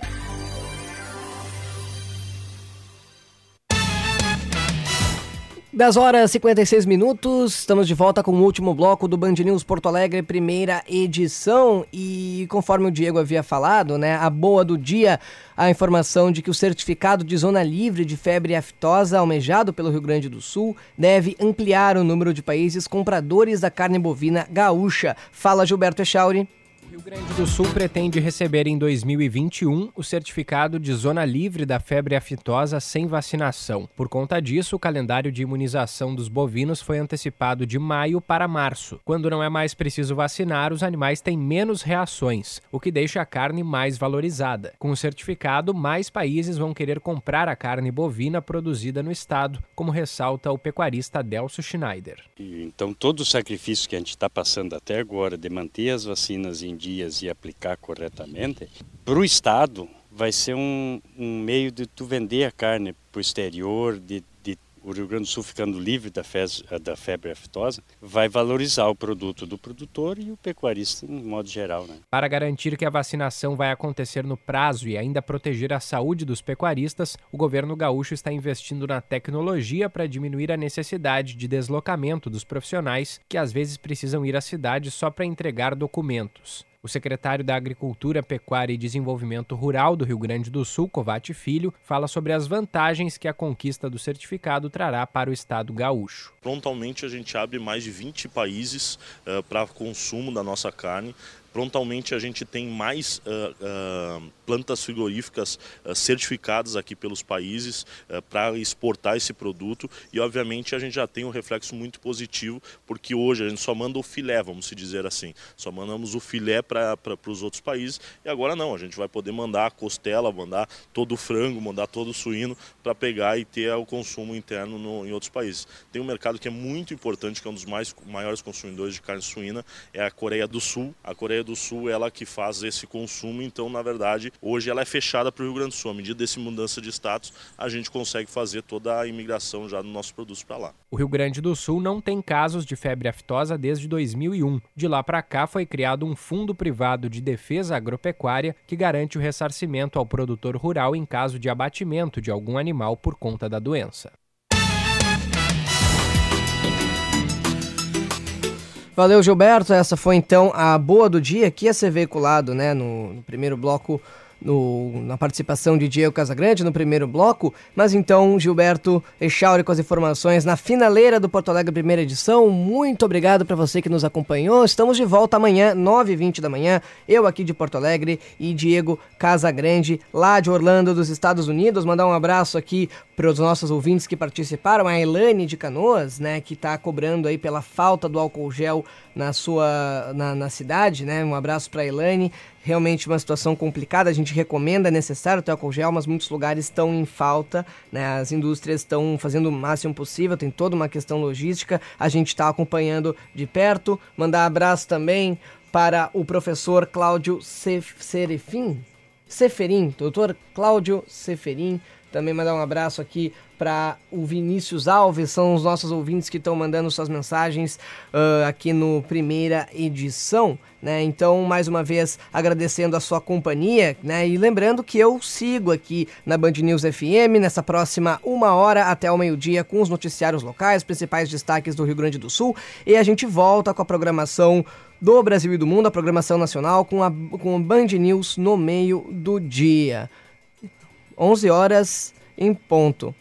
10 horas e 56 minutos, estamos de volta com o último bloco do Band News Porto Alegre, primeira edição. E conforme o Diego havia falado, né, a boa do dia, a informação de que o certificado de zona livre de febre aftosa almejado pelo Rio Grande do Sul deve ampliar o número de países compradores da carne bovina gaúcha. Fala Gilberto Echauri.
Rio Grande do Sul pretende receber em 2021 o certificado de zona livre da febre aftosa sem vacinação. Por conta disso, o calendário de imunização dos bovinos foi antecipado de maio para março. Quando não é mais preciso vacinar, os animais têm menos reações, o que deixa a carne mais valorizada. Com o certificado, mais países vão querer comprar a carne bovina produzida no estado, como ressalta o pecuarista Delcio Schneider.
Então, todo o sacrifício que a gente está passando até agora de manter as vacinas em dias e aplicar corretamente, para o Estado vai ser um, um, meio de tu vender a carne para o exterior, de, de, o Rio Grande do Sul ficando livre da, fez, da febre aftosa, vai valorizar o produto do produtor e o pecuarista em modo geral. Né?
Para garantir que a vacinação vai acontecer no prazo e ainda proteger a saúde dos pecuaristas, o governo gaúcho está investindo na tecnologia para diminuir a necessidade de deslocamento dos profissionais que às vezes precisam ir à cidade só para entregar documentos. O secretário da Agricultura, Pecuária e Desenvolvimento Rural do Rio Grande do Sul, Covate Filho, fala sobre as vantagens que a conquista do certificado trará para o estado gaúcho.
Prontamente a gente abre mais de 20 países uh, para consumo da nossa carne
prontamente a gente tem mais uh, uh, plantas frigoríficas uh, certificadas aqui pelos países para exportar esse produto e obviamente a gente já tem um reflexo muito positivo porque hoje a gente só manda o filé, vamos se dizer assim, só mandamos o filé para os outros países e agora não, a gente vai poder mandar a costela, mandar todo o frango, mandar todo o suíno para pegar e ter o consumo interno no, em outros países. Tem um mercado que é muito importante, que é um dos mais, maiores consumidores de carne suína, é a Coreia do Sul. A Coreia do Sul ela que faz esse consumo, então na verdade hoje ela é fechada para o Rio Grande do Sul. À medida dessa mudança de status, a gente consegue fazer toda a imigração já dos nossos produtos para lá.
O Rio Grande do Sul não tem casos de febre aftosa desde 2001. De lá para cá foi criado um fundo privado de defesa agropecuária que garante o ressarcimento ao produtor rural em caso de abatimento de algum animal por conta da doença.
Valeu, Gilberto. Essa foi então a boa do dia que ia ser veiculado né, no, no primeiro bloco no, na participação de Diego Casagrande no primeiro bloco, mas então Gilberto Echauri com as informações na finaleira do Porto Alegre primeira edição. Muito obrigado para você que nos acompanhou. Estamos de volta amanhã, 9h20 da manhã. Eu aqui de Porto Alegre e Diego Casagrande lá de Orlando, dos Estados Unidos. Mandar um abraço aqui para os nossos ouvintes que participaram, a Elane de Canoas, né, que está cobrando aí pela falta do álcool gel na sua na, na cidade, né? Um abraço para a Elane. Realmente uma situação complicada. A gente recomenda, é necessário ter álcool gel, mas muitos lugares estão em falta, né? As indústrias estão fazendo o máximo possível, tem toda uma questão logística. A gente está acompanhando de perto. Mandar abraço também para o professor Cláudio Serefim, Seferin, doutor Cláudio Seferin, também mandar um abraço aqui para o Vinícius Alves, são os nossos ouvintes que estão mandando suas mensagens uh, aqui no primeira edição. Né? Então, mais uma vez, agradecendo a sua companhia, né? E lembrando que eu sigo aqui na Band News FM nessa próxima uma hora até o meio-dia com os noticiários locais, principais destaques do Rio Grande do Sul. E a gente volta com a programação do Brasil e do Mundo, a programação nacional, com a com Band News no meio do dia. 11 horas em ponto.